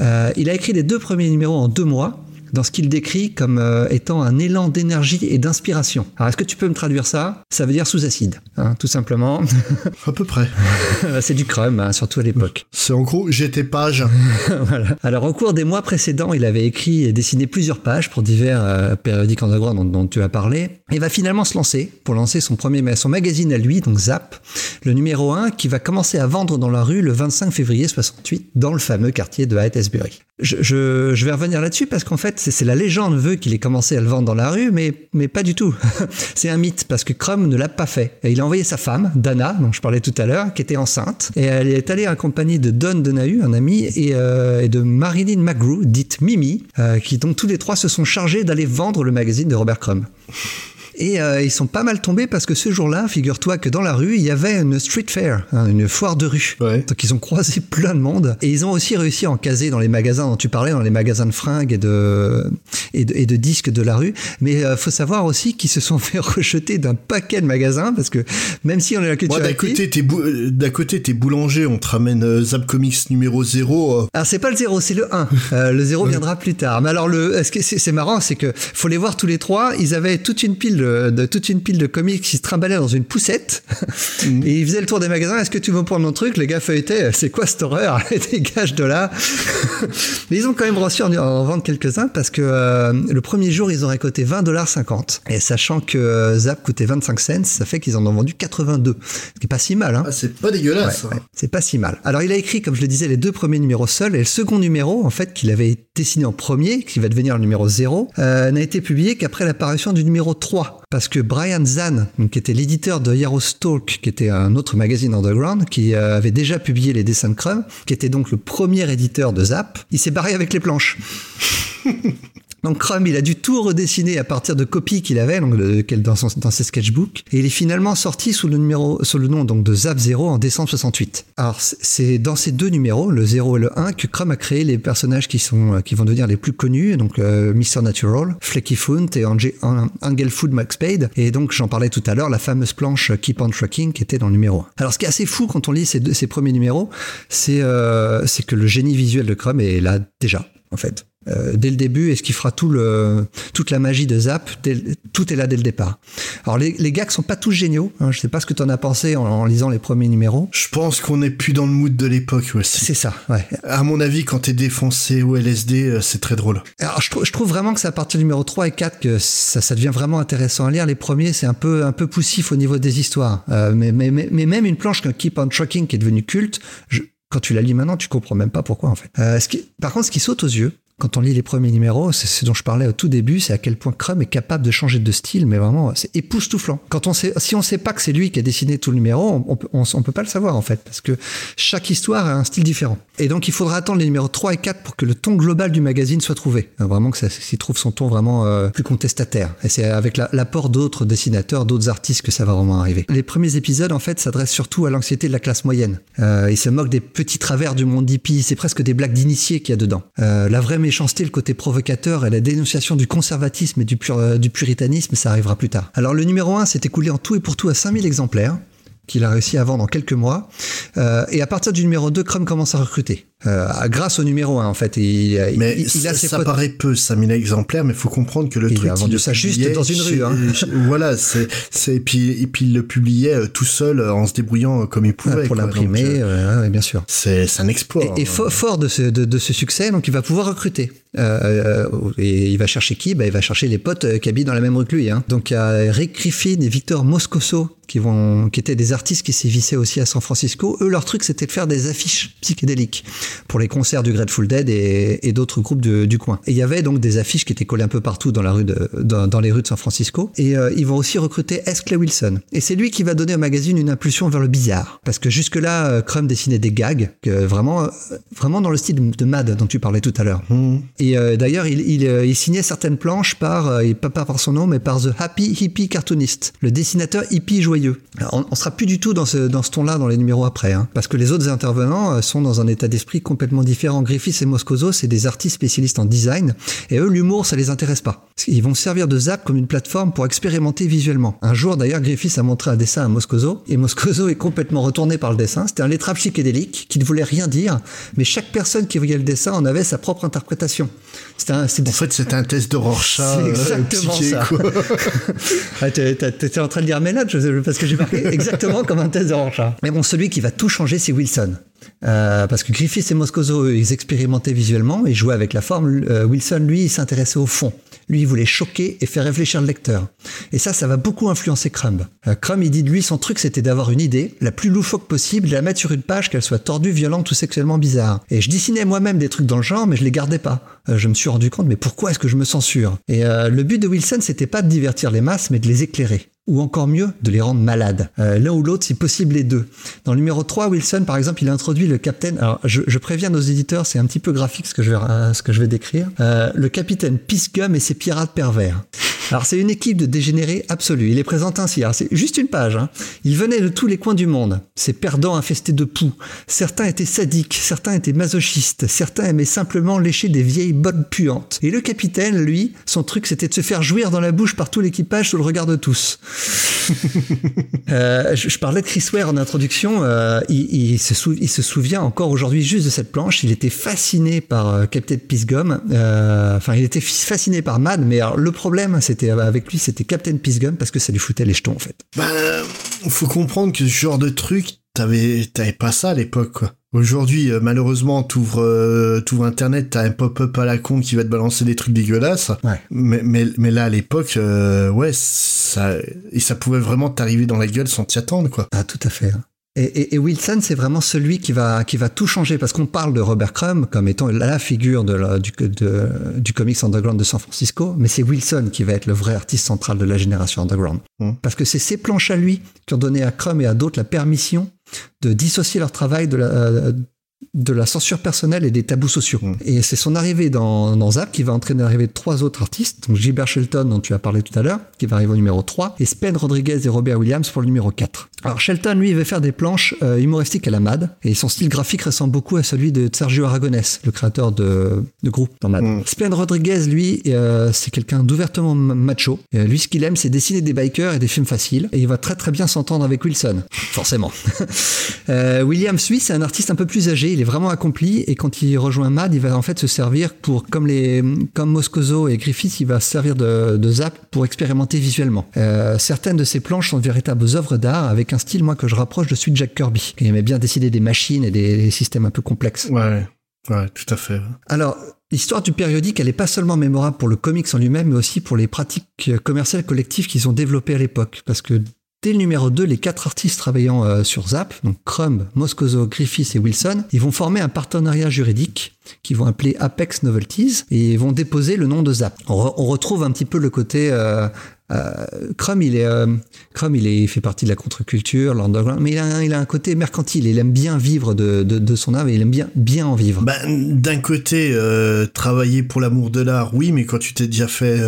Euh, il a écrit les deux premiers numéros en deux mois, dans ce qu'il décrit comme euh, étant un élan d'énergie et d'inspiration. Alors, est-ce que tu peux me traduire ça? Ça veut dire sous acide, hein, tout simplement. À peu près. *laughs* c'est du crème, hein, surtout à l'époque. C'est en gros, j'étais page. *laughs* voilà. Alors, au cours des mois précédents, il avait écrit et dessiné plusieurs pages pour divers euh, périodiques underground dont, dont tu as parlé. Il va finalement se lancer pour lancer son premier son magazine à lui, donc Zap, le numéro 1, qui va commencer à vendre dans la rue le 25 février 68 dans le fameux quartier de Haight-Ashbury. Je, je, je, vais revenir là-dessus parce qu'en fait, c'est la légende veut qu'il ait commencé à le vendre dans la rue, mais, mais pas du tout. *laughs* c'est un mythe parce que Crum ne l'a pas fait. Et il a envoyé sa femme, Dana, dont je parlais tout à l'heure, qui était enceinte, et elle est allée accompagnée de Don Donahue, un ami, et, euh, de Marilyn McGrew, dite Mimi, euh, qui donc tous les trois se sont chargés d'aller vendre le magazine de Robert Crum. Et euh, ils sont pas mal tombés parce que ce jour-là, figure-toi que dans la rue, il y avait une street fair, hein, une foire de rue. Donc ils ont croisé plein de monde. Et ils ont aussi réussi à en caser dans les magasins dont tu parlais, dans les magasins de fringues et de, et de, disques de la rue. Mais euh, faut savoir aussi qu'ils se sont *laughs* fait rejeter d'un paquet de magasins parce que même si on est la culture. D'un côté, t'es euh, d'un côté, t'es boulanger, on te ramène euh, Zap Comics numéro 0. Alors c'est pas le 0, c'est le 1. le 0 *laughs* viendra plus tard. Mais alors le, ce que c'est marrant, c'est que faut les voir tous les trois. Ils avaient toute une pile de, toute une pile de comics qui se trimballaient dans une poussette mhm. et ils faisaient le tour des magasins. Est-ce que tu veux prendre mon truc? Les gars feuilletaient. C'est quoi cette horreur? *laughs* Dégage de là. *laughs* Mais ils ont quand même réussi à en, vendre quelques-uns parce que euh, le premier jour, ils ont récolté 20 dollars 50. Et sachant que euh, Zap coûtait 25 cents, ça fait qu'ils en ont vendu 82. Ce qui est pas si mal. Hein. Ah, c'est pas dégueulasse. C'est pas si mal. Alors il a écrit, comme je le disais, les deux premiers numéros seuls et le second numéro, en fait, qu'il avait dessiné en premier, qui va devenir le numéro 0, euh, n'a été publié qu'après l'apparition du numéro 3 parce que Brian Zahn, qui était l'éditeur de Stalk, qui était un autre magazine underground, qui euh, avait déjà publié les dessins de Crumb, qui était donc le premier éditeur de Zap, il s'est barré avec les planches. *laughs* Donc Crumb, il a dû tout redessiner à partir de copies qu'il avait dans, ses sketchbooks. Et il est finalement sorti sous le, numéro, sous le nom donc, de Zap Zero en décembre 68. Alors c'est dans ces deux numéros, le 0 et le 1, que Crumb a créé les personnages qui, sont, qui vont devenir les plus connus, donc euh, Mr. Natural, Flecky Funt et Angel Food Max Spade. Et donc j'en parlais tout à l'heure, la fameuse planche Keep on Trucking qui était dans le numéro 1. Alors ce qui est assez fou quand on lit ces, premiers numéros, c'est euh, que le génie visuel de Crumb est là déjà, en fait. Euh, dès le début et ce qui fera tout le, toute la magie de Zap. tout est là dès le départ. Alors les, les gags sont pas tous géniaux. Hein, je sais pas ce que tu en as pensé en, lisant les premiers numéros. Je pense qu'on est plus dans le mood de l'époque aussi. C'est ça, ouais. À mon avis, quand t'es défoncé au LSD, euh, c'est très drôle. Alors je, je, trouve vraiment que c'est à partir du numéro 3 et 4 que ça, ça devient vraiment intéressant à lire. Les premiers, c'est un peu, un peu poussif au niveau des histoires. Euh, mais, mais, mais, mais, même une planche comme Keep on Trucking qui est devenue culte, je, quand tu la lis maintenant, tu comprends même pas pourquoi en fait. Euh, ce qui, par contre, ce qui saute aux yeux, quand on lit les premiers numéros, c'est ce dont je parlais au tout début, c'est à quel point Crumb est capable de changer de style, mais vraiment, c'est époustouflant. Quand on sait, si on sait pas que c'est lui qui a dessiné tout le numéro, on, on, peut pas le savoir en fait, parce que chaque histoire a un style différent. Et donc il faudra attendre les numéros 3 et 4 pour que le ton global du magazine soit trouvé. Euh, vraiment que ça s'y trouve son ton vraiment euh, plus contestataire. Et c'est avec l'apport d'autres dessinateurs, d'autres artistes que ça va vraiment arriver. Les premiers épisodes en fait s'adressent surtout à l'anxiété de la classe moyenne. Euh, il se moque des petits travers du monde hippie, c'est presque des blagues d'initiés qu'il y a dedans. Euh, la vraie méchanceté, le côté provocateur et la dénonciation du conservatisme et du, euh, du puritanisme, ça arrivera plus tard. Alors le numéro 1 s'est écoulé en tout et pour tout à 5000 exemplaires qu'il a réussi à vendre en quelques mois. Euh, et à partir du numéro 2, Crum commence à recruter. euh, grâce au numéro 1 en fait. Il, mais il, ça, a ça paraît peu, 5000 exemplaires, mais il faut comprendre que le truc. Il a vendu ça juste dans une rue. Hein. voilà, c'est, c'est, et puis, et puis il le publiait euh, tout seul en se débrouillant comme il pouvait. pour l'imprimer, euh, bien sûr. C'est, un exploit. Et, et hein. fort de ce, de, de, ce succès, donc il va pouvoir recruter. Euh, et il va chercher qui? Bah, Il va chercher les potes qui habitent dans la même rue que lui. Hein. Donc il y a Rick Griffin et Victor Moscoso qui vont, qui étaient des artistes qui sévissaient aussi à San Francisco. Eux, leur truc, c'était de faire des affiches psychédéliques pour les concerts du Grateful Dead et, et d'autres groupes du, du, coin. Et il y avait donc des affiches qui étaient collées un peu partout dans la rue de, dans, dans les rues de San Francisco. Et euh, ils vont aussi recruter S. Clay Wilson. Et c'est lui qui va donner au magazine une impulsion vers le bizarre. Parce que jusque-là, euh, Crumb dessinait des gags, que vraiment, euh, vraiment dans le style de Mad dont tu parlais tout à l'heure. Mmh. Et euh, d'ailleurs, il, il, il, signait certaines planches par, pas par son nom, mais par The Happy Hippie Cartoonist, le dessinateur hippie joyeux on, on sera plus du tout dans ce, dans ce ton-là dans les numéros après, hein, parce que les autres intervenants euh, sont dans un état d'esprit complètement différent. Griffiths et Moscoso, c'est des artistes spécialistes en design, et eux, l'humour, ça les intéresse pas. Ils vont servir de Zap comme une plateforme pour expérimenter visuellement. Un jour, d'ailleurs, Griffiths a montré un dessin à Moscoso, et Moscoso est complètement retourné par le dessin. C'était un lettrage psychédélique qui ne voulait rien dire, mais chaque personne qui voyait le dessin en avait sa propre interprétation. Un, en fait, c'était un test de Rorschach. C'est euh, exactement psyché, ça. *laughs* ah, T'étais en train de dire Ménade, parce que j'ai marqué exactement comme un test de Rorschach. Mais bon, celui qui va tout changer, c'est Wilson. Euh, parce que Griffiths et Moscoso, ils expérimentaient visuellement et jouaient avec la forme. Euh, Wilson, lui, s'intéressait au fond. Lui, il voulait choquer et faire réfléchir le lecteur. Et ça, ça va beaucoup influencer Crumb. Euh, Crumb, il dit de lui, son truc, c'était d'avoir une idée, la plus loufoque possible, de la mettre sur une page, qu'elle soit tordue, violente ou sexuellement bizarre. Et je dessinais moi-même des trucs dans le genre, mais je les gardais pas. Euh, je me suis rendu compte, mais pourquoi est-ce que je me censure? Et le but de Wilson, c'était pas de divertir les masses, mais de les éclairer ou encore mieux, de les rendre malades. Euh, L'un ou l'autre, si possible les deux. Dans le numéro 3, Wilson, par exemple, il introduit le capitaine... Alors, je, je préviens nos éditeurs, c'est un petit peu graphique ce que je vais, euh, ce que je vais décrire. Euh, le capitaine Pisgum et ses pirates pervers. Alors c'est une équipe de dégénérés absolus. Il les présente ainsi. Alors c'est juste une page. Hein. Ils venaient de tous les coins du monde. Ces perdants infestés de poux. Certains étaient sadiques, certains étaient masochistes, certains aimaient simplement lécher des vieilles bottes puantes. Et le capitaine, lui, son truc c'était de se faire jouir dans la bouche par tout l'équipage sous le regard de tous. *laughs* euh, je, parlais de Chris Ware en introduction. Euh, il, se souvient encore aujourd'hui juste de cette planche. Il était fasciné par euh, Captain Pisgum. Enfin, il était fasciné par Mad. Mais le problème, c'était avec lui, c'était Captain Pisgum parce que ça lui foutait les jetons en fait. Ben, faut comprendre que ce genre de truc, t'avais pas ça à l'époque, quoi. Aujourd'hui, euh, malheureusement, t'ouvres, euh, Internet, t'as un pop-up à la con qui va te balancer des trucs dégueulasses. Ouais. Mais, mais, mais là, à l'époque, euh, ouais, ça, et ça pouvait vraiment t'arriver dans la gueule sans t'y attendre, quoi. Ah, tout à fait. hein. Et, et, et, Wilson, c'est vraiment celui qui va, qui va tout changer parce qu'on parle de Robert Crumb comme étant la figure de la, du, de, du comics underground de San Francisco, mais c'est Wilson qui va être le vrai artiste central de la génération underground. Mmh. Parce que c'est ces planches à lui qui ont donné à Crumb et à d'autres la permission de dissocier leur travail de la, euh, de la censure personnelle et des tabous sociaux. Mmh. Et c'est son arrivée dans, dans Zap qui va entraîner l'arrivée de trois autres artistes, donc Gilbert Shelton dont tu as parlé tout à l'heure, qui va arriver au numéro 3, et Spen Rodriguez et Robert Williams pour le numéro 4. Alors Shelton, lui, il va faire des planches euh, humoristiques à la MAD, et son style graphique ressemble beaucoup à celui de Sergio Aragonés, le créateur de, de groupe dans MAD. Mmh. Spen Rodriguez, lui, euh, c'est quelqu'un d'ouvertement macho. Et lui, ce qu'il aime, c'est dessiner des bikers et des films faciles, et il va très très bien s'entendre avec Wilson, forcément. *laughs* euh, Williams, lui, c'est un artiste un peu plus âgé, il est vraiment accompli, et quand il rejoint MAD, il va en fait se servir pour, comme les, comme Moscoso et Griffith, il va se servir de, de Zap pour expérimenter visuellement. Euh, certaines de ses planches sont de véritables œuvres d'art avec un style, moi, que je rapproche de celui de Jack Kirby, qui aimait bien dessiner des machines et des, des systèmes un peu complexes. Ouais, ouais, tout à fait. Alors, l'histoire du périodique, elle est pas seulement mémorable pour le comics en lui-même, mais aussi pour les pratiques commerciales collectives qu'ils ont développées à l'époque. Parce que Dès le numéro 2, les quatre artistes travaillant euh, sur Zap, donc Crumb, Moscoso, Griffiths et Wilson, ils vont former un partenariat juridique qu'ils vont appeler Apex Novelties et ils vont déposer le nom de Zap. On, re on retrouve un petit peu le côté euh, euh, il est, euh, il est, il fait partie de la contre-culture, l'underground, mais il a, un, il a un côté mercantile. Il aime bien vivre de, de, de son art et il aime bien, bien en vivre. Ben, d'un côté, euh, travailler pour l'amour de l'art, oui, mais quand tu t'es déjà fait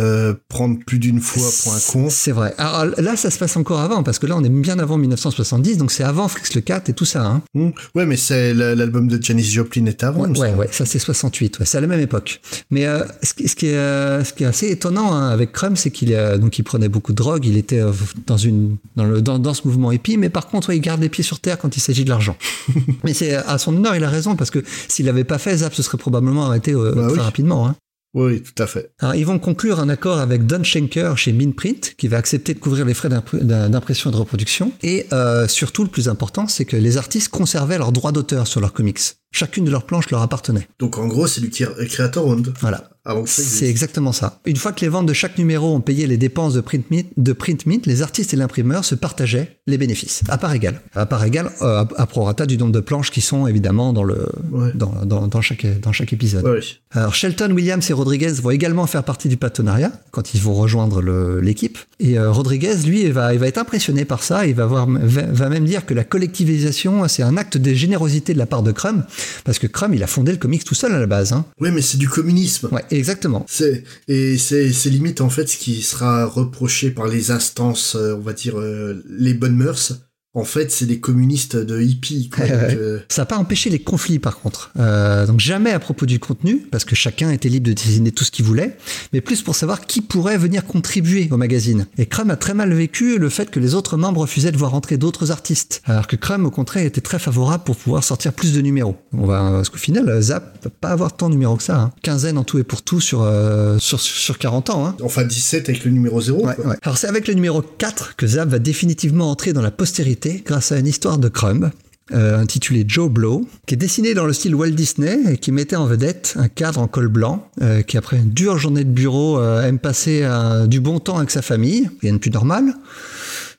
prendre plus d'une fois pour un con. C'est vrai. Alors là, ça se passe encore avant, parce que là, on est bien avant 1970, donc c'est avant Frix le 4 et tout ça. Hein. Mmh. Ouais, mais c'est l'album de Janis Joplin est avant. Ouais, ouais, ouais, ça c'est 68. Ouais, c'est à la même époque. Mais euh, ce, qui, ce, qui est, ce qui est assez étonnant hein, avec Crumb, c'est qu'il donc il prenait beaucoup de drogue, il était euh, dans, une, dans, le, dans, dans ce mouvement hippie, mais par contre, ouais, il garde les pieds sur terre quand il s'agit de l'argent. *laughs* mais c'est à son honneur, il a raison, parce que s'il n'avait pas fait, Zap se serait probablement arrêté euh, Bah très oui. rapidement. Hein. Oui, tout à fait. Alors, ils vont conclure un accord avec Don Schenker chez Minprint, qui va accepter de couvrir les frais d'impr- d'im- d'impression et de reproduction. Et euh, surtout, le plus important, c'est que les artistes conservaient leurs droits d'auteur sur leurs comics. Chacune de leurs planches leur appartenait. Donc en gros, c'est du Creator Owned. Voilà. C'est exactement ça. Une fois que les ventes de chaque numéro ont payé les dépenses de print mint, de print mint, les artistes et l'imprimeur se partageaient les bénéfices, à part égale. À part égale, euh, à prorata du nombre de planches qui sont évidemment dans, le, Ouais. dans, dans, dans chaque, dans chaque épisode. Ouais. Alors Shelton, Williams et Rodriguez vont également faire partie du partenariat quand ils vont rejoindre l'équipe. Et euh, Rodriguez, lui, il va, il va être impressionné par ça. Il va, voir, va, va même dire que la collectivisation, c'est un acte de générosité de la part de Crumb, parce que Crumb, il a fondé le comics tout seul à la base. Hein. Ouais, mais c'est du communisme. Ouais, exactement. C'est et c'est c'est limite en fait ce qui sera reproché par les instances, euh, on va dire euh, les bonnes mœurs. En fait, c'est des communistes de hippies. Quoi. Donc, euh, Ça n'a pas empêché les conflits par contre. Euh, donc jamais à propos du contenu, parce que chacun était libre de désigner tout ce qu'il voulait, mais plus pour savoir qui pourrait venir contribuer au magazine. Et Crumb a très mal vécu le fait que les autres membres refusaient de voir entrer d'autres artistes, alors que Crumb au contraire était très favorable pour pouvoir sortir plus de numéros. On va, parce qu'au final, Zap va pas avoir tant de numéros que ça. Hein. Quinzaine en tout et pour tout sur, euh, sur, sur 40 ans. Hein. enfin 17 avec le numéro 0. Ouais, ouais. Alors c'est avec le numéro 4 que Zap va définitivement entrer dans la postérité grâce à une histoire de Crumb. euh, intitulée Joe Blow, qui est dessiné dans le style Walt Disney et qui mettait en vedette un cadre en col blanc euh, qui, après une dure journée de bureau, euh, aime passer euh, du bon temps avec sa famille, rien de plus normal.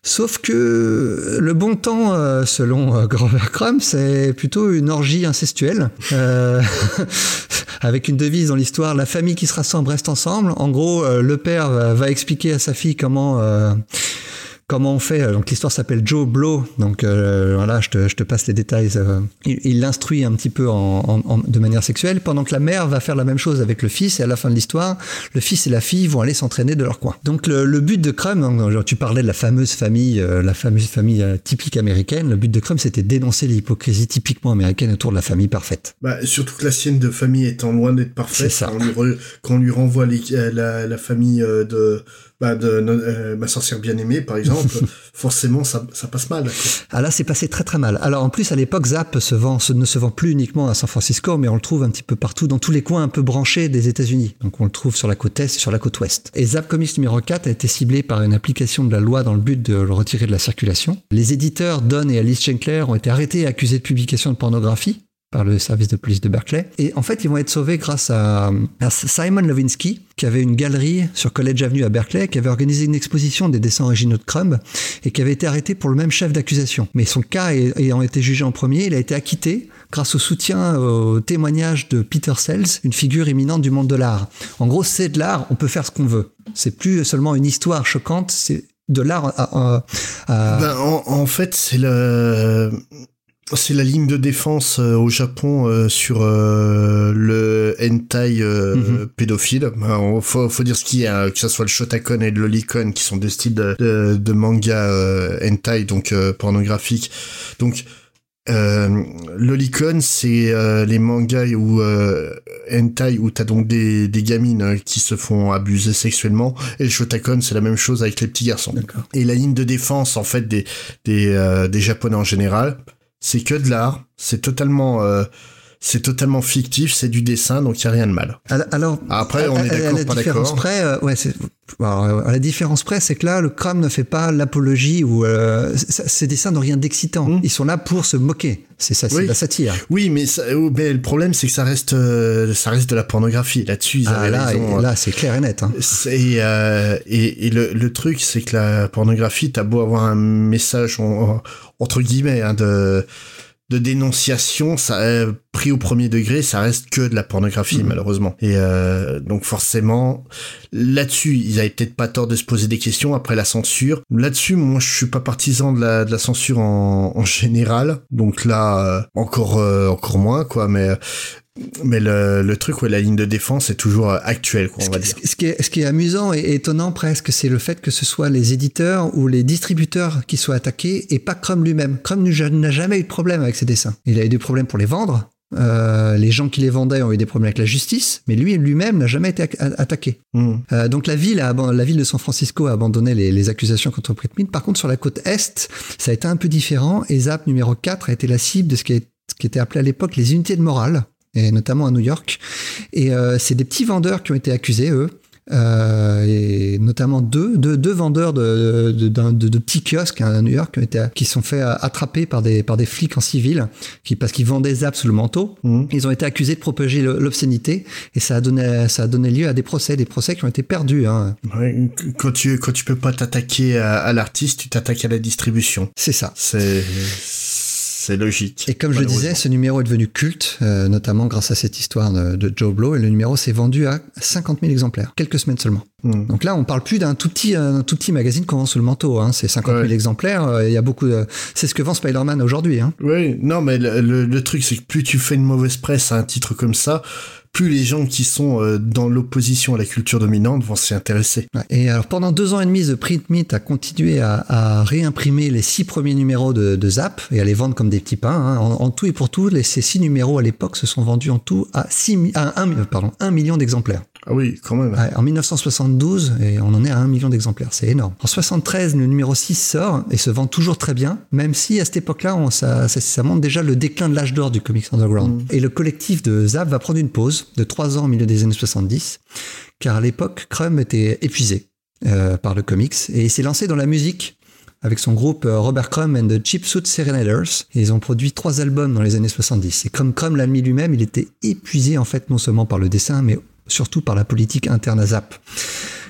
Sauf que le bon temps, selon Grover *laughs* Crumb, c'est plutôt une orgie incestuelle, *laughs* avec une devise dans l'histoire la famille qui se rassemble reste ensemble. En gros, le père va, expliquer à sa fille comment comment on fait. Donc l'histoire s'appelle Joe Blow. Donc euh, voilà, je te, je te passe les détails. euh. Il l'instruit un petit peu en, en- en- de manière sexuelle, pendant que la mère va faire la même chose avec le fils. Et à la fin de l'histoire, le fils et la fille vont aller s'entraîner de leur coin. Donc le, le but de Crumb, hein, tu parlais de la fameuse famille, euh, la fameuse famille euh, typique américaine. Le but de Crumb, c'était dénoncer l'hypocrisie typiquement américaine autour de la famille parfaite. Bah, surtout que la sienne de famille étant loin d'être parfaite, C'est ça. Quand, on lui re- quand on lui renvoie les- euh, la, la famille euh, de, bah, de euh, ma sorcière bien-aimée, par exemple, *laughs* forcément, ça, ça passe mal. quoi. Ah là, c'est passé très très mal. Alors en plus, à l'époque, Zap se vend, se- ne se vend plus uniquement à San Francisco, mais on le trouve un petit peu partout, dans tous les coins un peu branchés des États-Unis. Donc on le trouve sur la côte est et sur la côte ouest. Et Zap Comics numéro 4 a été ciblé par une application de la loi dans le but de le retirer de la circulation. Les éditeurs Don et Alice Schenkler ont été arrêtés et accusés de publication de pornographie par le service de police de Berkeley. Et en fait, ils vont être sauvés grâce à, Simon Levinsky, qui avait une galerie sur College Avenue à Berkeley, qui avait organisé une exposition des dessins originaux de Crumb et qui avait été arrêté pour le même chef d'accusation. Mais son cas ay- ayant été jugé en premier, il a été acquitté grâce au soutien au témoignage de Peter Sells, une figure éminente du monde de l'art. En gros, c'est de l'art, on peut faire ce qu'on veut. C'est plus seulement une histoire choquante, c'est de l'art à- Ben, en, en fait, c'est le c'est la ligne de défense euh, au Japon euh, sur euh, le hentai euh, Mhm. pédophile. Ben, on- faut, faut dire ce qu'il y a, que ce soit le Shotacon et le Lolicon, qui sont deux styles de, de, de manga euh, hentai, donc euh, pornographique. Donc euh, Lolicon, c'est euh, les mangas où euh, hentai où t'as donc des, des gamines qui se font abuser sexuellement, et le Shotacon, c'est la même chose avec les petits garçons. D'accord. Et la ligne de défense, en fait, des, des, euh, des Japonais en général, c'est que de l'art, c'est totalement, euh, c'est totalement fictif, c'est du dessin, donc il n'y a rien de mal. Alors, Après, on à- est d'accord, la pas différence d'accord. près, euh, ouais, c'est- alors, euh, à la différence près, c'est que là, le crâne ne fait pas l'apologie ou euh, ces dessins n'ont rien d'excitant. Mm. Ils sont là pour se moquer. C'est ça, c'est Oui. la satire. Oui, mais, ça, oh, mais le problème, c'est que ça reste, euh, ça reste de la pornographie. Là-dessus, ils Ah, avaient là, raison. et- là, c'est clair et net. hein. C'est, euh, et, et le, le truc, c'est que la pornographie, t'as beau avoir un message en- en- entre guillemets hein, de de dénonciation, ça euh, pris au premier degré, ça reste que de la pornographie Mhm. malheureusement. Et euh, donc forcément, là-dessus, ils avaient peut-être pas tort de se poser des questions après la censure. Là-dessus, moi, je suis pas partisan de la, de la censure en, en général. Donc là, euh, encore euh, encore moins quoi. Mais mais le, le truc, ouais, la ligne de défense est toujours actuelle, quoi, on Ce, va qui- dire. ce qui est, ce qui est amusant et étonnant presque, c'est le fait que ce soit les éditeurs ou les distributeurs qui soient attaqués et pas Crumb lui-même. Crumb n'a n'a jamais eu de problème avec ses dessins. Il a eu des problèmes pour les vendre, Euh, les gens qui les vendaient ont eu des problèmes avec la justice, mais lui lui-même n'a jamais été attaqué. Hmm. Euh, donc la ville, a, la ville de San Francisco a abandonné les, les accusations contre Mead. Par contre, sur la côte est, ça a été un peu différent. Et ZAP numéro 4 a été la cible de ce qui, est, ce qui était appelé à l'époque les unités de morale, et notamment à New York. Et euh, c'est des petits vendeurs qui ont été accusés, eux, euh, et notamment deux, deux, deux vendeurs de, de, de, de, petits kiosques à New York qui, ont été, qui sont fait attraper par des, par des flics en civil qui, parce qu'ils vendaient Zap sous le manteau. Mmh. Ils ont été accusés de propager l'obscénité et ça a, donné, ça a donné lieu à des procès, des procès qui ont été perdus. Hein. Ouais, quand, tu, quand tu peux pas t'attaquer à, à l'artiste, tu t'attaques à la distribution. C'est ça. C'est c'est logique. Et comme je disais, ce numéro est devenu culte, euh, notamment grâce à cette histoire de, de Joe Blow, et le numéro s'est vendu à 50 000 exemplaires, quelques semaines seulement. Mm. Donc là, on parle plus d'un tout petit, un tout petit magazine qu'on vend sous le manteau. Hein. C'est 50 000 Ouais. exemplaires. euh, Il y a beaucoup. De... C'est ce que vend Spider-Man aujourd'hui. Hein. Oui, non, mais le, le, le truc, c'est que plus tu fais une mauvaise presse à un titre comme ça, plus les gens qui sont euh, dans l'opposition à la culture dominante vont s'y intéresser. Et alors pendant deux ans et demi, The Print Meet a continué à, réimprimer les six premiers numéros de, Zap et à les vendre comme des petits pains. Hein. En, tout et pour tout, les, ces six numéros à l'époque se sont vendus en tout à, 6, à 1, pardon, 1 million d'exemplaires. Ah oui, quand même. Ouais, en 1972, et on en est à 1 million d'exemplaires, c'est énorme. En 73, le numéro 6 sort et se vend toujours très bien, même si à cette époque-là, ça, ça, ça montre déjà le déclin de l'âge d'or du comics underground. Et le collectif de Zap va prendre une pause de 3 ans au milieu des années 70, car à l'époque, Crumb était épuisé euh, par le comics et il s'est lancé dans la musique avec son groupe euh, Robert Crumb and the Cheap Suit Serenaders. Ils ont produit trois albums dans les années 70. Et comme Crumb l'a admis lui-même, il était épuisé en fait non seulement par le dessin, mais surtout par la politique interne à Zap.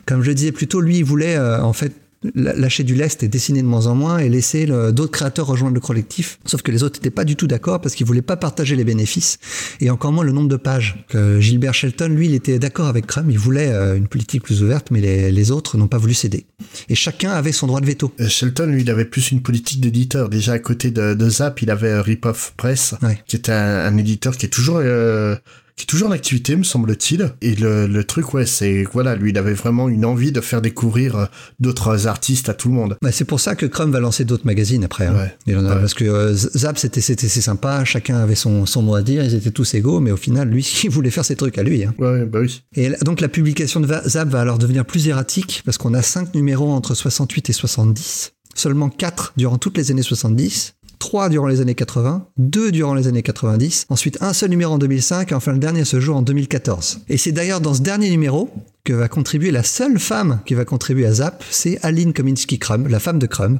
Comme je disais plus tôt, lui, il voulait euh, en fait lâcher du lest et dessiner de moins en moins et laisser le- d'autres créateurs rejoindre le collectif. Sauf que les autres n'étaient pas du tout d'accord parce qu'ils voulaient pas partager les bénéfices et encore moins le nombre de pages. Que Gilbert Shelton, lui, il était d'accord avec Crumb, il voulait euh, une politique plus ouverte, mais les, les autres n'ont pas voulu céder. Et chacun avait son droit de veto. Euh, Shelton, lui, il avait plus une politique d'éditeur. Déjà, à côté de, de Zap, il avait euh, Rip Off Press, Ouais. qui était un, un éditeur qui est toujours... euh, qui est toujours en activité, me semble-t-il. Et le, le truc, ouais, c'est voilà, lui, il avait vraiment une envie de faire découvrir euh, d'autres artistes à tout le monde. Bah, c'est pour ça que Crumb va lancer d'autres magazines après. hein. Ouais. Il en a- Ouais. Parce que euh, Zap, c'était sympa, chacun avait son, son mot à dire, ils étaient tous égaux, mais au final, lui, *laughs* il voulait faire ses trucs à lui. hein. Ouais, bah oui. Et donc la publication de Va- Zap va alors devenir plus erratique parce qu'on a cinq numéros entre 68 et 70, seulement quatre durant toutes les années 70. 3 durant les années 80, 2 durant les années 90, ensuite un seul numéro en 2005 et enfin le dernier ce jour en 2014. Et c'est d'ailleurs dans ce dernier numéro que va contribuer la seule femme qui va contribuer à Zap, c'est Aline Kominsky-Crumb, la femme de Crumb,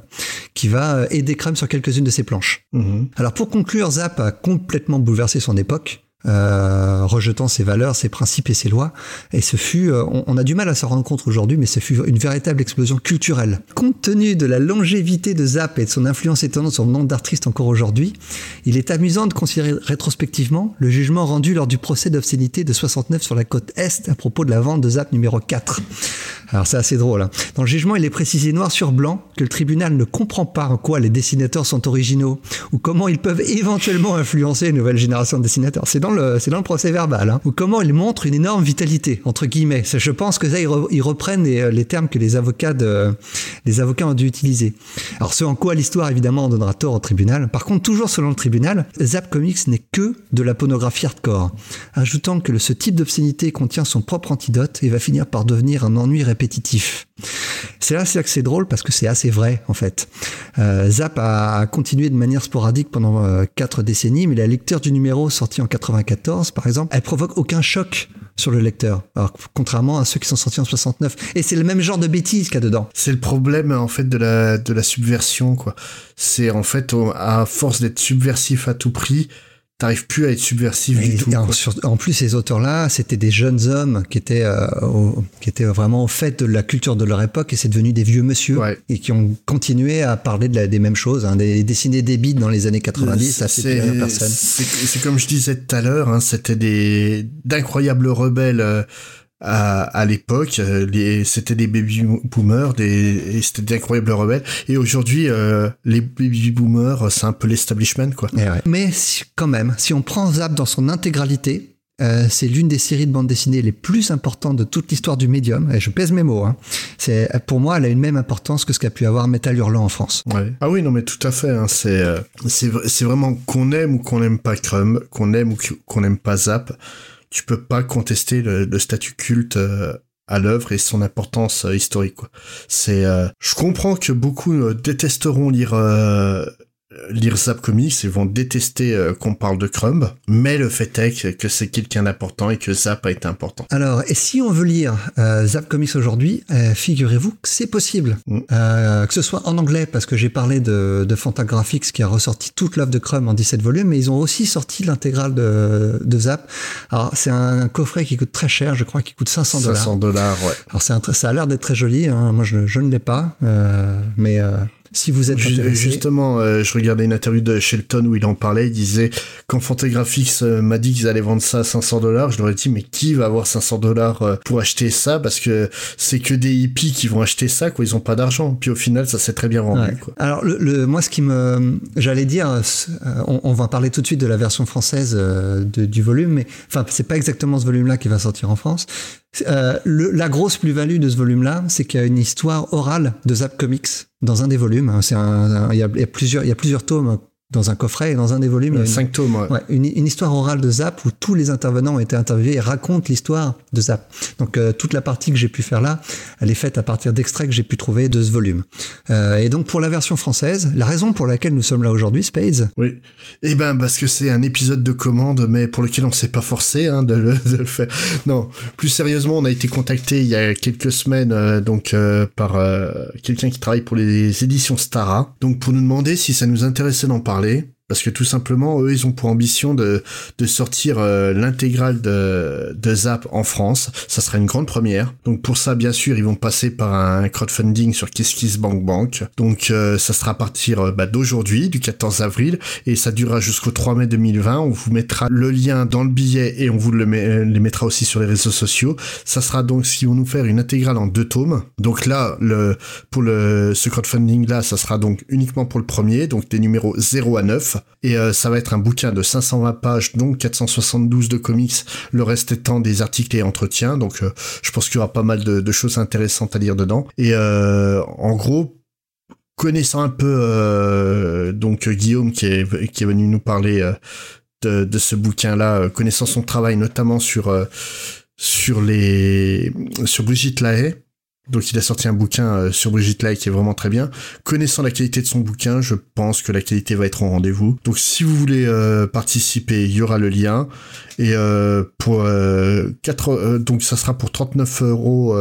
qui va euh, aider Crumb sur quelques-unes de ses planches. Mhm. Alors pour conclure, Zap a complètement bouleversé son époque, euh, rejetant ses valeurs, ses principes et ses lois. Et ce fut, euh, on, a du mal à s'en rendre compte aujourd'hui, mais ce fut une véritable explosion culturelle. Compte tenu de la longévité de Zap et de son influence étonnante sur le nombre d'artistes encore aujourd'hui, il est amusant de considérer rétrospectivement le jugement rendu lors du procès d'obscénité de 69 sur la côte Est à propos de la vente de Zap numéro 4. Alors c'est assez drôle. hein. Dans le jugement, il est précisé noir sur blanc que le tribunal ne comprend pas en quoi les dessinateurs sont originaux ou comment ils peuvent éventuellement influencer une nouvelle génération de dessinateurs. C'est dans le, c'est dans le procès verbal. Hein. Ou comment ils montrent une énorme vitalité, entre guillemets. Je pense que ça, ils, re- ils reprennent les, les termes que les avocats, les avocats ont dû utiliser. Alors ce en quoi l'histoire, évidemment, donnera tort au tribunal. Par contre, toujours selon le tribunal, Zap Comics n'est que de la pornographie hardcore, ajoutant que ce type d'obscénité contient son propre antidote et va finir par devenir un ennui répétitif. C'est là, que c'est drôle parce que c'est assez vrai en fait. Euh, Zap a continué de manière sporadique pendant euh, quatre décennies, mais la lecture du numéro sorti en 94, par exemple, elle provoque aucun choc sur le lecteur, alors contrairement à ceux qui sont sortis en 69. Et c'est le même genre de bêtises qu'il y a dedans. C'est le problème en fait de la de la subversion quoi. C'est en fait à force d'être subversif à tout prix, t'arrives plus à être subversif Et- du tout. en, quoi. sur- en plus, ces auteurs-là, c'était des jeunes hommes qui étaient, euh, au- qui étaient vraiment au fait de la culture de leur époque et c'est devenu des vieux monsieur Ouais. et qui ont continué à parler de la- des mêmes choses, hein, des dessiner des bites dans les années 90, ça fait à personne. C'est c'est comme je disais tout à l'heure, hein, c'était des d'incroyables rebelles euh, à, à l'époque. euh, C'était des baby boomers, des, et c'était d'incroyables rebelles. Et aujourd'hui, euh, les baby boomers, c'est un peu l'establishment, quoi. Eh ouais. Mais si- quand même, si on prend Zap dans son intégralité, euh, c'est l'une des séries de bande dessinée les plus importantes de toute l'histoire du médium. Et je pèse mes mots. Hein. C'est pour moi, elle a une même importance que ce qu'a pu avoir Metal Hurlant en France. Ouais. Ah oui, non, mais tout à fait. Hein. C'est euh, c'est vraiment qu'on aime ou qu'on n'aime pas Crumb, qu'on aime ou qu'on n'aime pas Zap. Tu peux pas contester le, statut culte euh, à l'œuvre et son importance euh, historique. C'est, euh, je comprends que beaucoup détesteront lire lire Zap Comics, ils vont détester euh, qu'on parle de Crumb, mais le fait est que c'est quelqu'un d'important et que Zap a été important. Alors, et si on veut lire euh, Zap Comics aujourd'hui, euh, figurez-vous que c'est possible. Mm. que ce soit en anglais, parce que j'ai parlé de, de Fantagraphics qui a ressorti toute l'œuvre de Crumb en 17 volumes, mais ils ont aussi sorti l'intégrale de, de Zap. Alors, c'est un, coffret qui coûte très cher, je crois qu'il coûte 500 dollars. 500 dollars, ouais. Alors, c'est un, ça a l'air d'être très joli, hein. moi je, je ne l'ai pas, mais si vous êtes Justement, euh, je regardais une interview de Shelton où il en parlait. Il disait quand Fantagraphics euh, m'a dit qu'ils allaient vendre ça à 500 dollars, je leur ai dit mais qui va avoir 500 dollars euh, pour acheter ça? Parce que c'est que des hippies qui vont acheter ça, quoi. Ils ont pas d'argent. Puis au final, ça s'est très bien vendu. Quoi. Alors le, moi, ce qui me, j'allais dire, on, va parler tout de suite de la version française du volume, mais enfin c'est pas exactement ce volume-là qui va sortir en France. Euh, le, la grosse plus-value de ce volume-là, c'est qu'il y a une histoire orale de Zap Comics dans un des volumes. Un, il, y a, il y a plusieurs tomes dans un coffret et dans un des volumes. a cinq tomes, ouais. une, une, histoire orale de Zap où tous les intervenants ont été interviewés et racontent l'histoire de Zap. Donc euh, toute la partie que j'ai pu faire là, elle est faite à partir d'extraits que j'ai pu trouver de ce volume. Euh, et donc pour la version française, la raison pour laquelle nous sommes là aujourd'hui, Spades? Oui. Eh ben parce que c'est un épisode de commande, mais pour lequel on s'est pas forcé hein, de, le, de, le, faire. Non, plus sérieusement, on a été contacté il y a quelques semaines euh, donc euh, par euh, quelqu'un qui travaille pour les éditions Stara, donc pour nous demander si ça nous intéressait d'en parler Valley parce que tout simplement, eux, ils ont pour ambition de, de sortir euh, l'intégrale de, de Zap en France. Ça sera une grande première. Donc pour ça, bien sûr, ils vont passer par un crowdfunding sur KissKissBankBank. Bank. Donc euh, ça sera à partir euh, bah, d'aujourd'hui, du 14 avril, et ça durera jusqu'au 3 mai 2020. On vous mettra le lien dans le billet et on vous le met, les mettra aussi sur les réseaux sociaux. Ça sera donc ce vont nous faire une intégrale en deux tomes. Donc là, le, pour le, ce crowdfunding là, ça sera donc uniquement pour le premier, donc des numéros 0 à 9. Et euh, ça va être un bouquin de 520 pages, donc 472 de comics, le reste étant des articles et entretiens. Donc euh, je pense qu'il y aura pas mal de, choses intéressantes à lire dedans. Et euh, en gros, connaissant un peu donc Guillaume qui est, venu nous parler de, de, ce bouquin-là, connaissant son travail notamment sur sur les sur Brigitte Lahaye, donc il a sorti un bouquin euh, sur Brigitte Lai qui est vraiment très bien. Connaissant la qualité de son bouquin, je pense que la qualité va être au rendez-vous. Donc si vous voulez euh, participer, il y aura le lien. Et euh, pour 4, donc ça sera pour 39 euros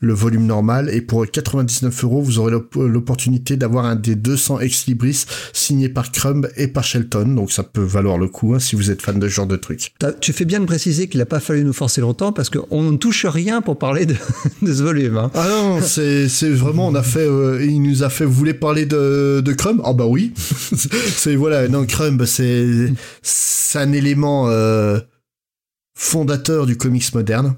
le volume normal et pour 99 euros vous aurez l'opportunité d'avoir un des 200 ex libris signé par Crumb et par Shelton. Donc ça peut valoir le coup hein, si vous êtes fan de ce genre de truc. Tu fais bien de préciser qu'il n'a pas fallu nous forcer longtemps parce qu'on ne touche rien pour parler de, *laughs* ce volume. Hein. Non, c'est, vraiment, on a fait, euh, il nous a fait, vous voulez parler de, de Crumb? Ah bah oui. *laughs* c'est, voilà, non, Crumb, c'est, c'est un élément euh, fondateur du comics moderne.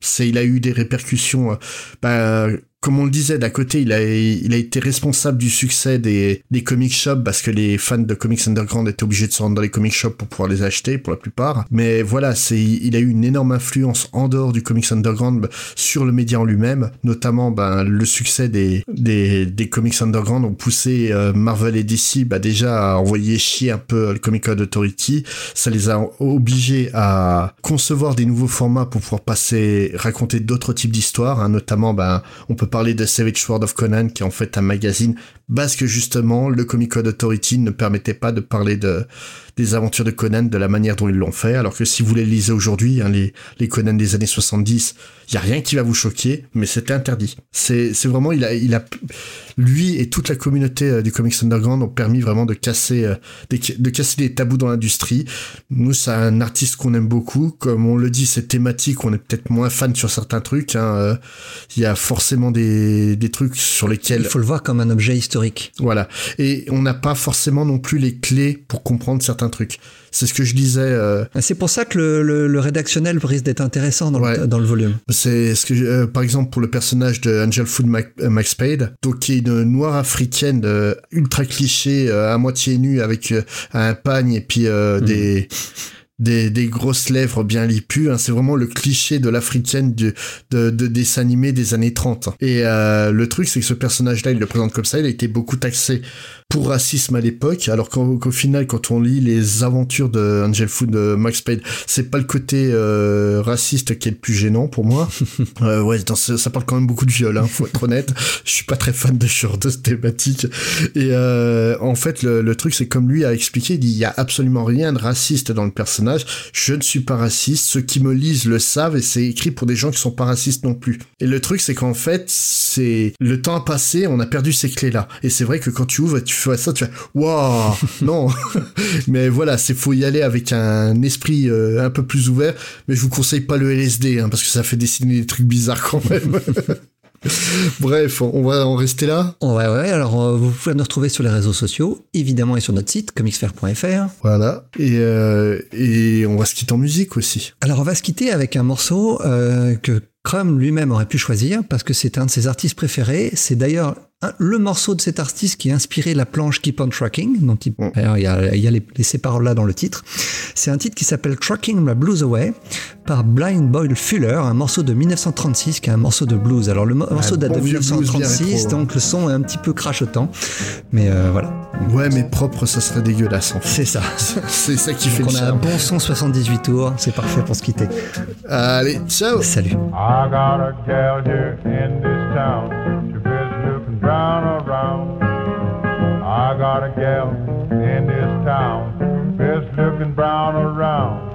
C'est, il a eu des répercussions, euh, bah, comme on le disait, d'à côté, il a, il a été responsable du succès des, des comic shops parce que les fans de comics underground étaient obligés de se rendre dans les comic shops pour pouvoir les acheter pour la plupart. Mais voilà, c'est, il a eu une énorme influence en dehors du comics underground sur le média en lui-même, notamment ben, le succès des, des, des comics underground ont poussé euh, Marvel et DC bah, déjà à envoyer chier un peu le Comic Code Authority. Ça les a obligés à concevoir des nouveaux formats pour pouvoir passer, raconter d'autres types d'histoires, hein, notamment ben, on peut parler de Savage Sword of Conan, qui est en fait un magazine, parce que justement, le Comic Code Authority ne permettait pas de parler de, des aventures de Conan de la manière dont ils l'ont fait, alors que si vous les lisez aujourd'hui, hein, les, les Conan des années 70, il y a rien qui va vous choquer, mais c'était interdit. C'est, vraiment, il a, il a, lui et toute la communauté euh, du comics underground ont permis vraiment de casser, euh, de, casser les tabous dans l'industrie. Nous, c'est un artiste qu'on aime beaucoup. Comme on le dit, c'est thématique, on est peut-être moins fan sur certains trucs. Hein. Euh, il y a forcément des, des trucs sur lesquels... Il faut le voir comme un objet historique. Voilà. Et on n'a pas forcément non plus les clés pour comprendre certains trucs. C'est ce que je disais. Euh... C'est pour ça que le, le, le rédactionnel risque d'être intéressant dans, ouais. le, dans, le, volume. C'est ce que, euh, par exemple, pour le personnage de Angel Food Mac, euh, Max Spade, donc qui est une noire africaine euh, ultra cliché, à moitié nue avec un pagne et puis mmh. des des, des grosses lèvres bien lipues. Hein. C'est vraiment le cliché de l'africaine de, de, de dessin animé des années 30. Et euh, le truc, c'est que ce personnage-là, il le présente comme ça. Il a été beaucoup taxé pour racisme à l'époque, alors qu'au final, quand on lit les aventures de Angel Food de Max Payne, c'est pas le côté euh, raciste qui est le plus gênant pour moi. *laughs* euh, ouais, ça, parle quand même beaucoup de viol, hein, faut être honnête. Je suis pas très fan de ce genre de thématique. Et euh, en fait, le, le truc, c'est comme lui a expliqué, il dit, il y a absolument rien de raciste dans le personnage. Je ne suis pas raciste. Ceux qui me lisent le savent et c'est écrit pour des gens qui sont pas racistes non plus. Et le truc, c'est qu'en fait, c'est le temps a passé, on a perdu ces clés-là. Et c'est vrai que quand tu ouvres, tu fais ça, tu fais waouh, non. *laughs* mais voilà, c'est faut y aller avec un esprit euh, un peu plus ouvert. Mais je vous conseille pas le LSD, hein, parce que ça fait dessiner des trucs bizarres quand même. *laughs* Bref, on va en rester là. Ouais, ouais. Alors, euh, vous pouvez nous retrouver sur les réseaux sociaux, évidemment, et sur notre site, comicsfair.fr. Voilà. Et, euh, et on va se quitter en musique aussi. Alors, on va se quitter avec un morceau euh, que Crum lui-même aurait pu choisir parce que c'est un de ses artistes préférés. C'est d'ailleurs le morceau de cet artiste qui a inspiré la planche Keep on Trucking, dont il, mm. il y a, il y a les, ces paroles-là dans le titre. C'est un titre qui s'appelle Trucking the Blues Away par Blind Boyle Fuller, un morceau de 1936 qui est un morceau de blues. Alors le morceau date de 1936, donc le son est un petit peu crachotant, mais euh, voilà. Ouais, mais propre, ça serait dégueulasse. C'est ça. *laughs* c'est ça qui fait donc le On a un bon son 78 tours, c'est parfait pour se quitter. Allez, ciao. Salut. I got a gal here in this town. Around. I got a gal in this town, best looking brown around.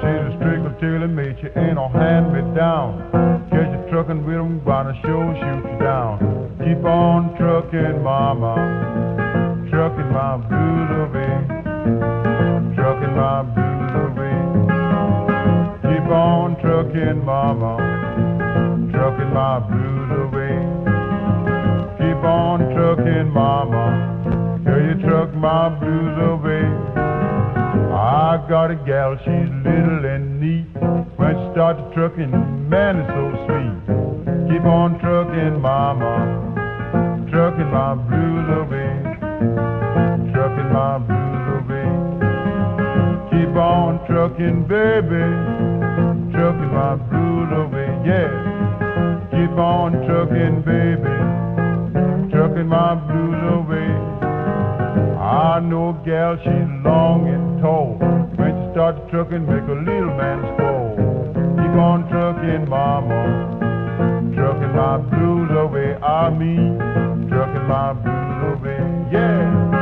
She's a strickle till it mate, she ain't no hand me down. Catch you truckin' with them, gonna show shoot you down. Keep on truckin', mama, truckin' my blues away, truckin' my blues away. Keep on truckin', mama, truckin' my blues on trucking, mama. Till you truck my blues away. I got a gal, she's little and neat. When she starts trucking, man, it's so sweet. Keep on trucking, mama. Trucking my blues away. Trucking my blues away. Keep on trucking, baby. Trucking my blues away, yeah. Keep on trucking, baby trucking my blues away. I know a gal, she's long and tall. When she starts trucking, make a little man squall. Keep on trucking, mama. Trucking my blues away. Ah, I mean, trucking my blues away. Yeah.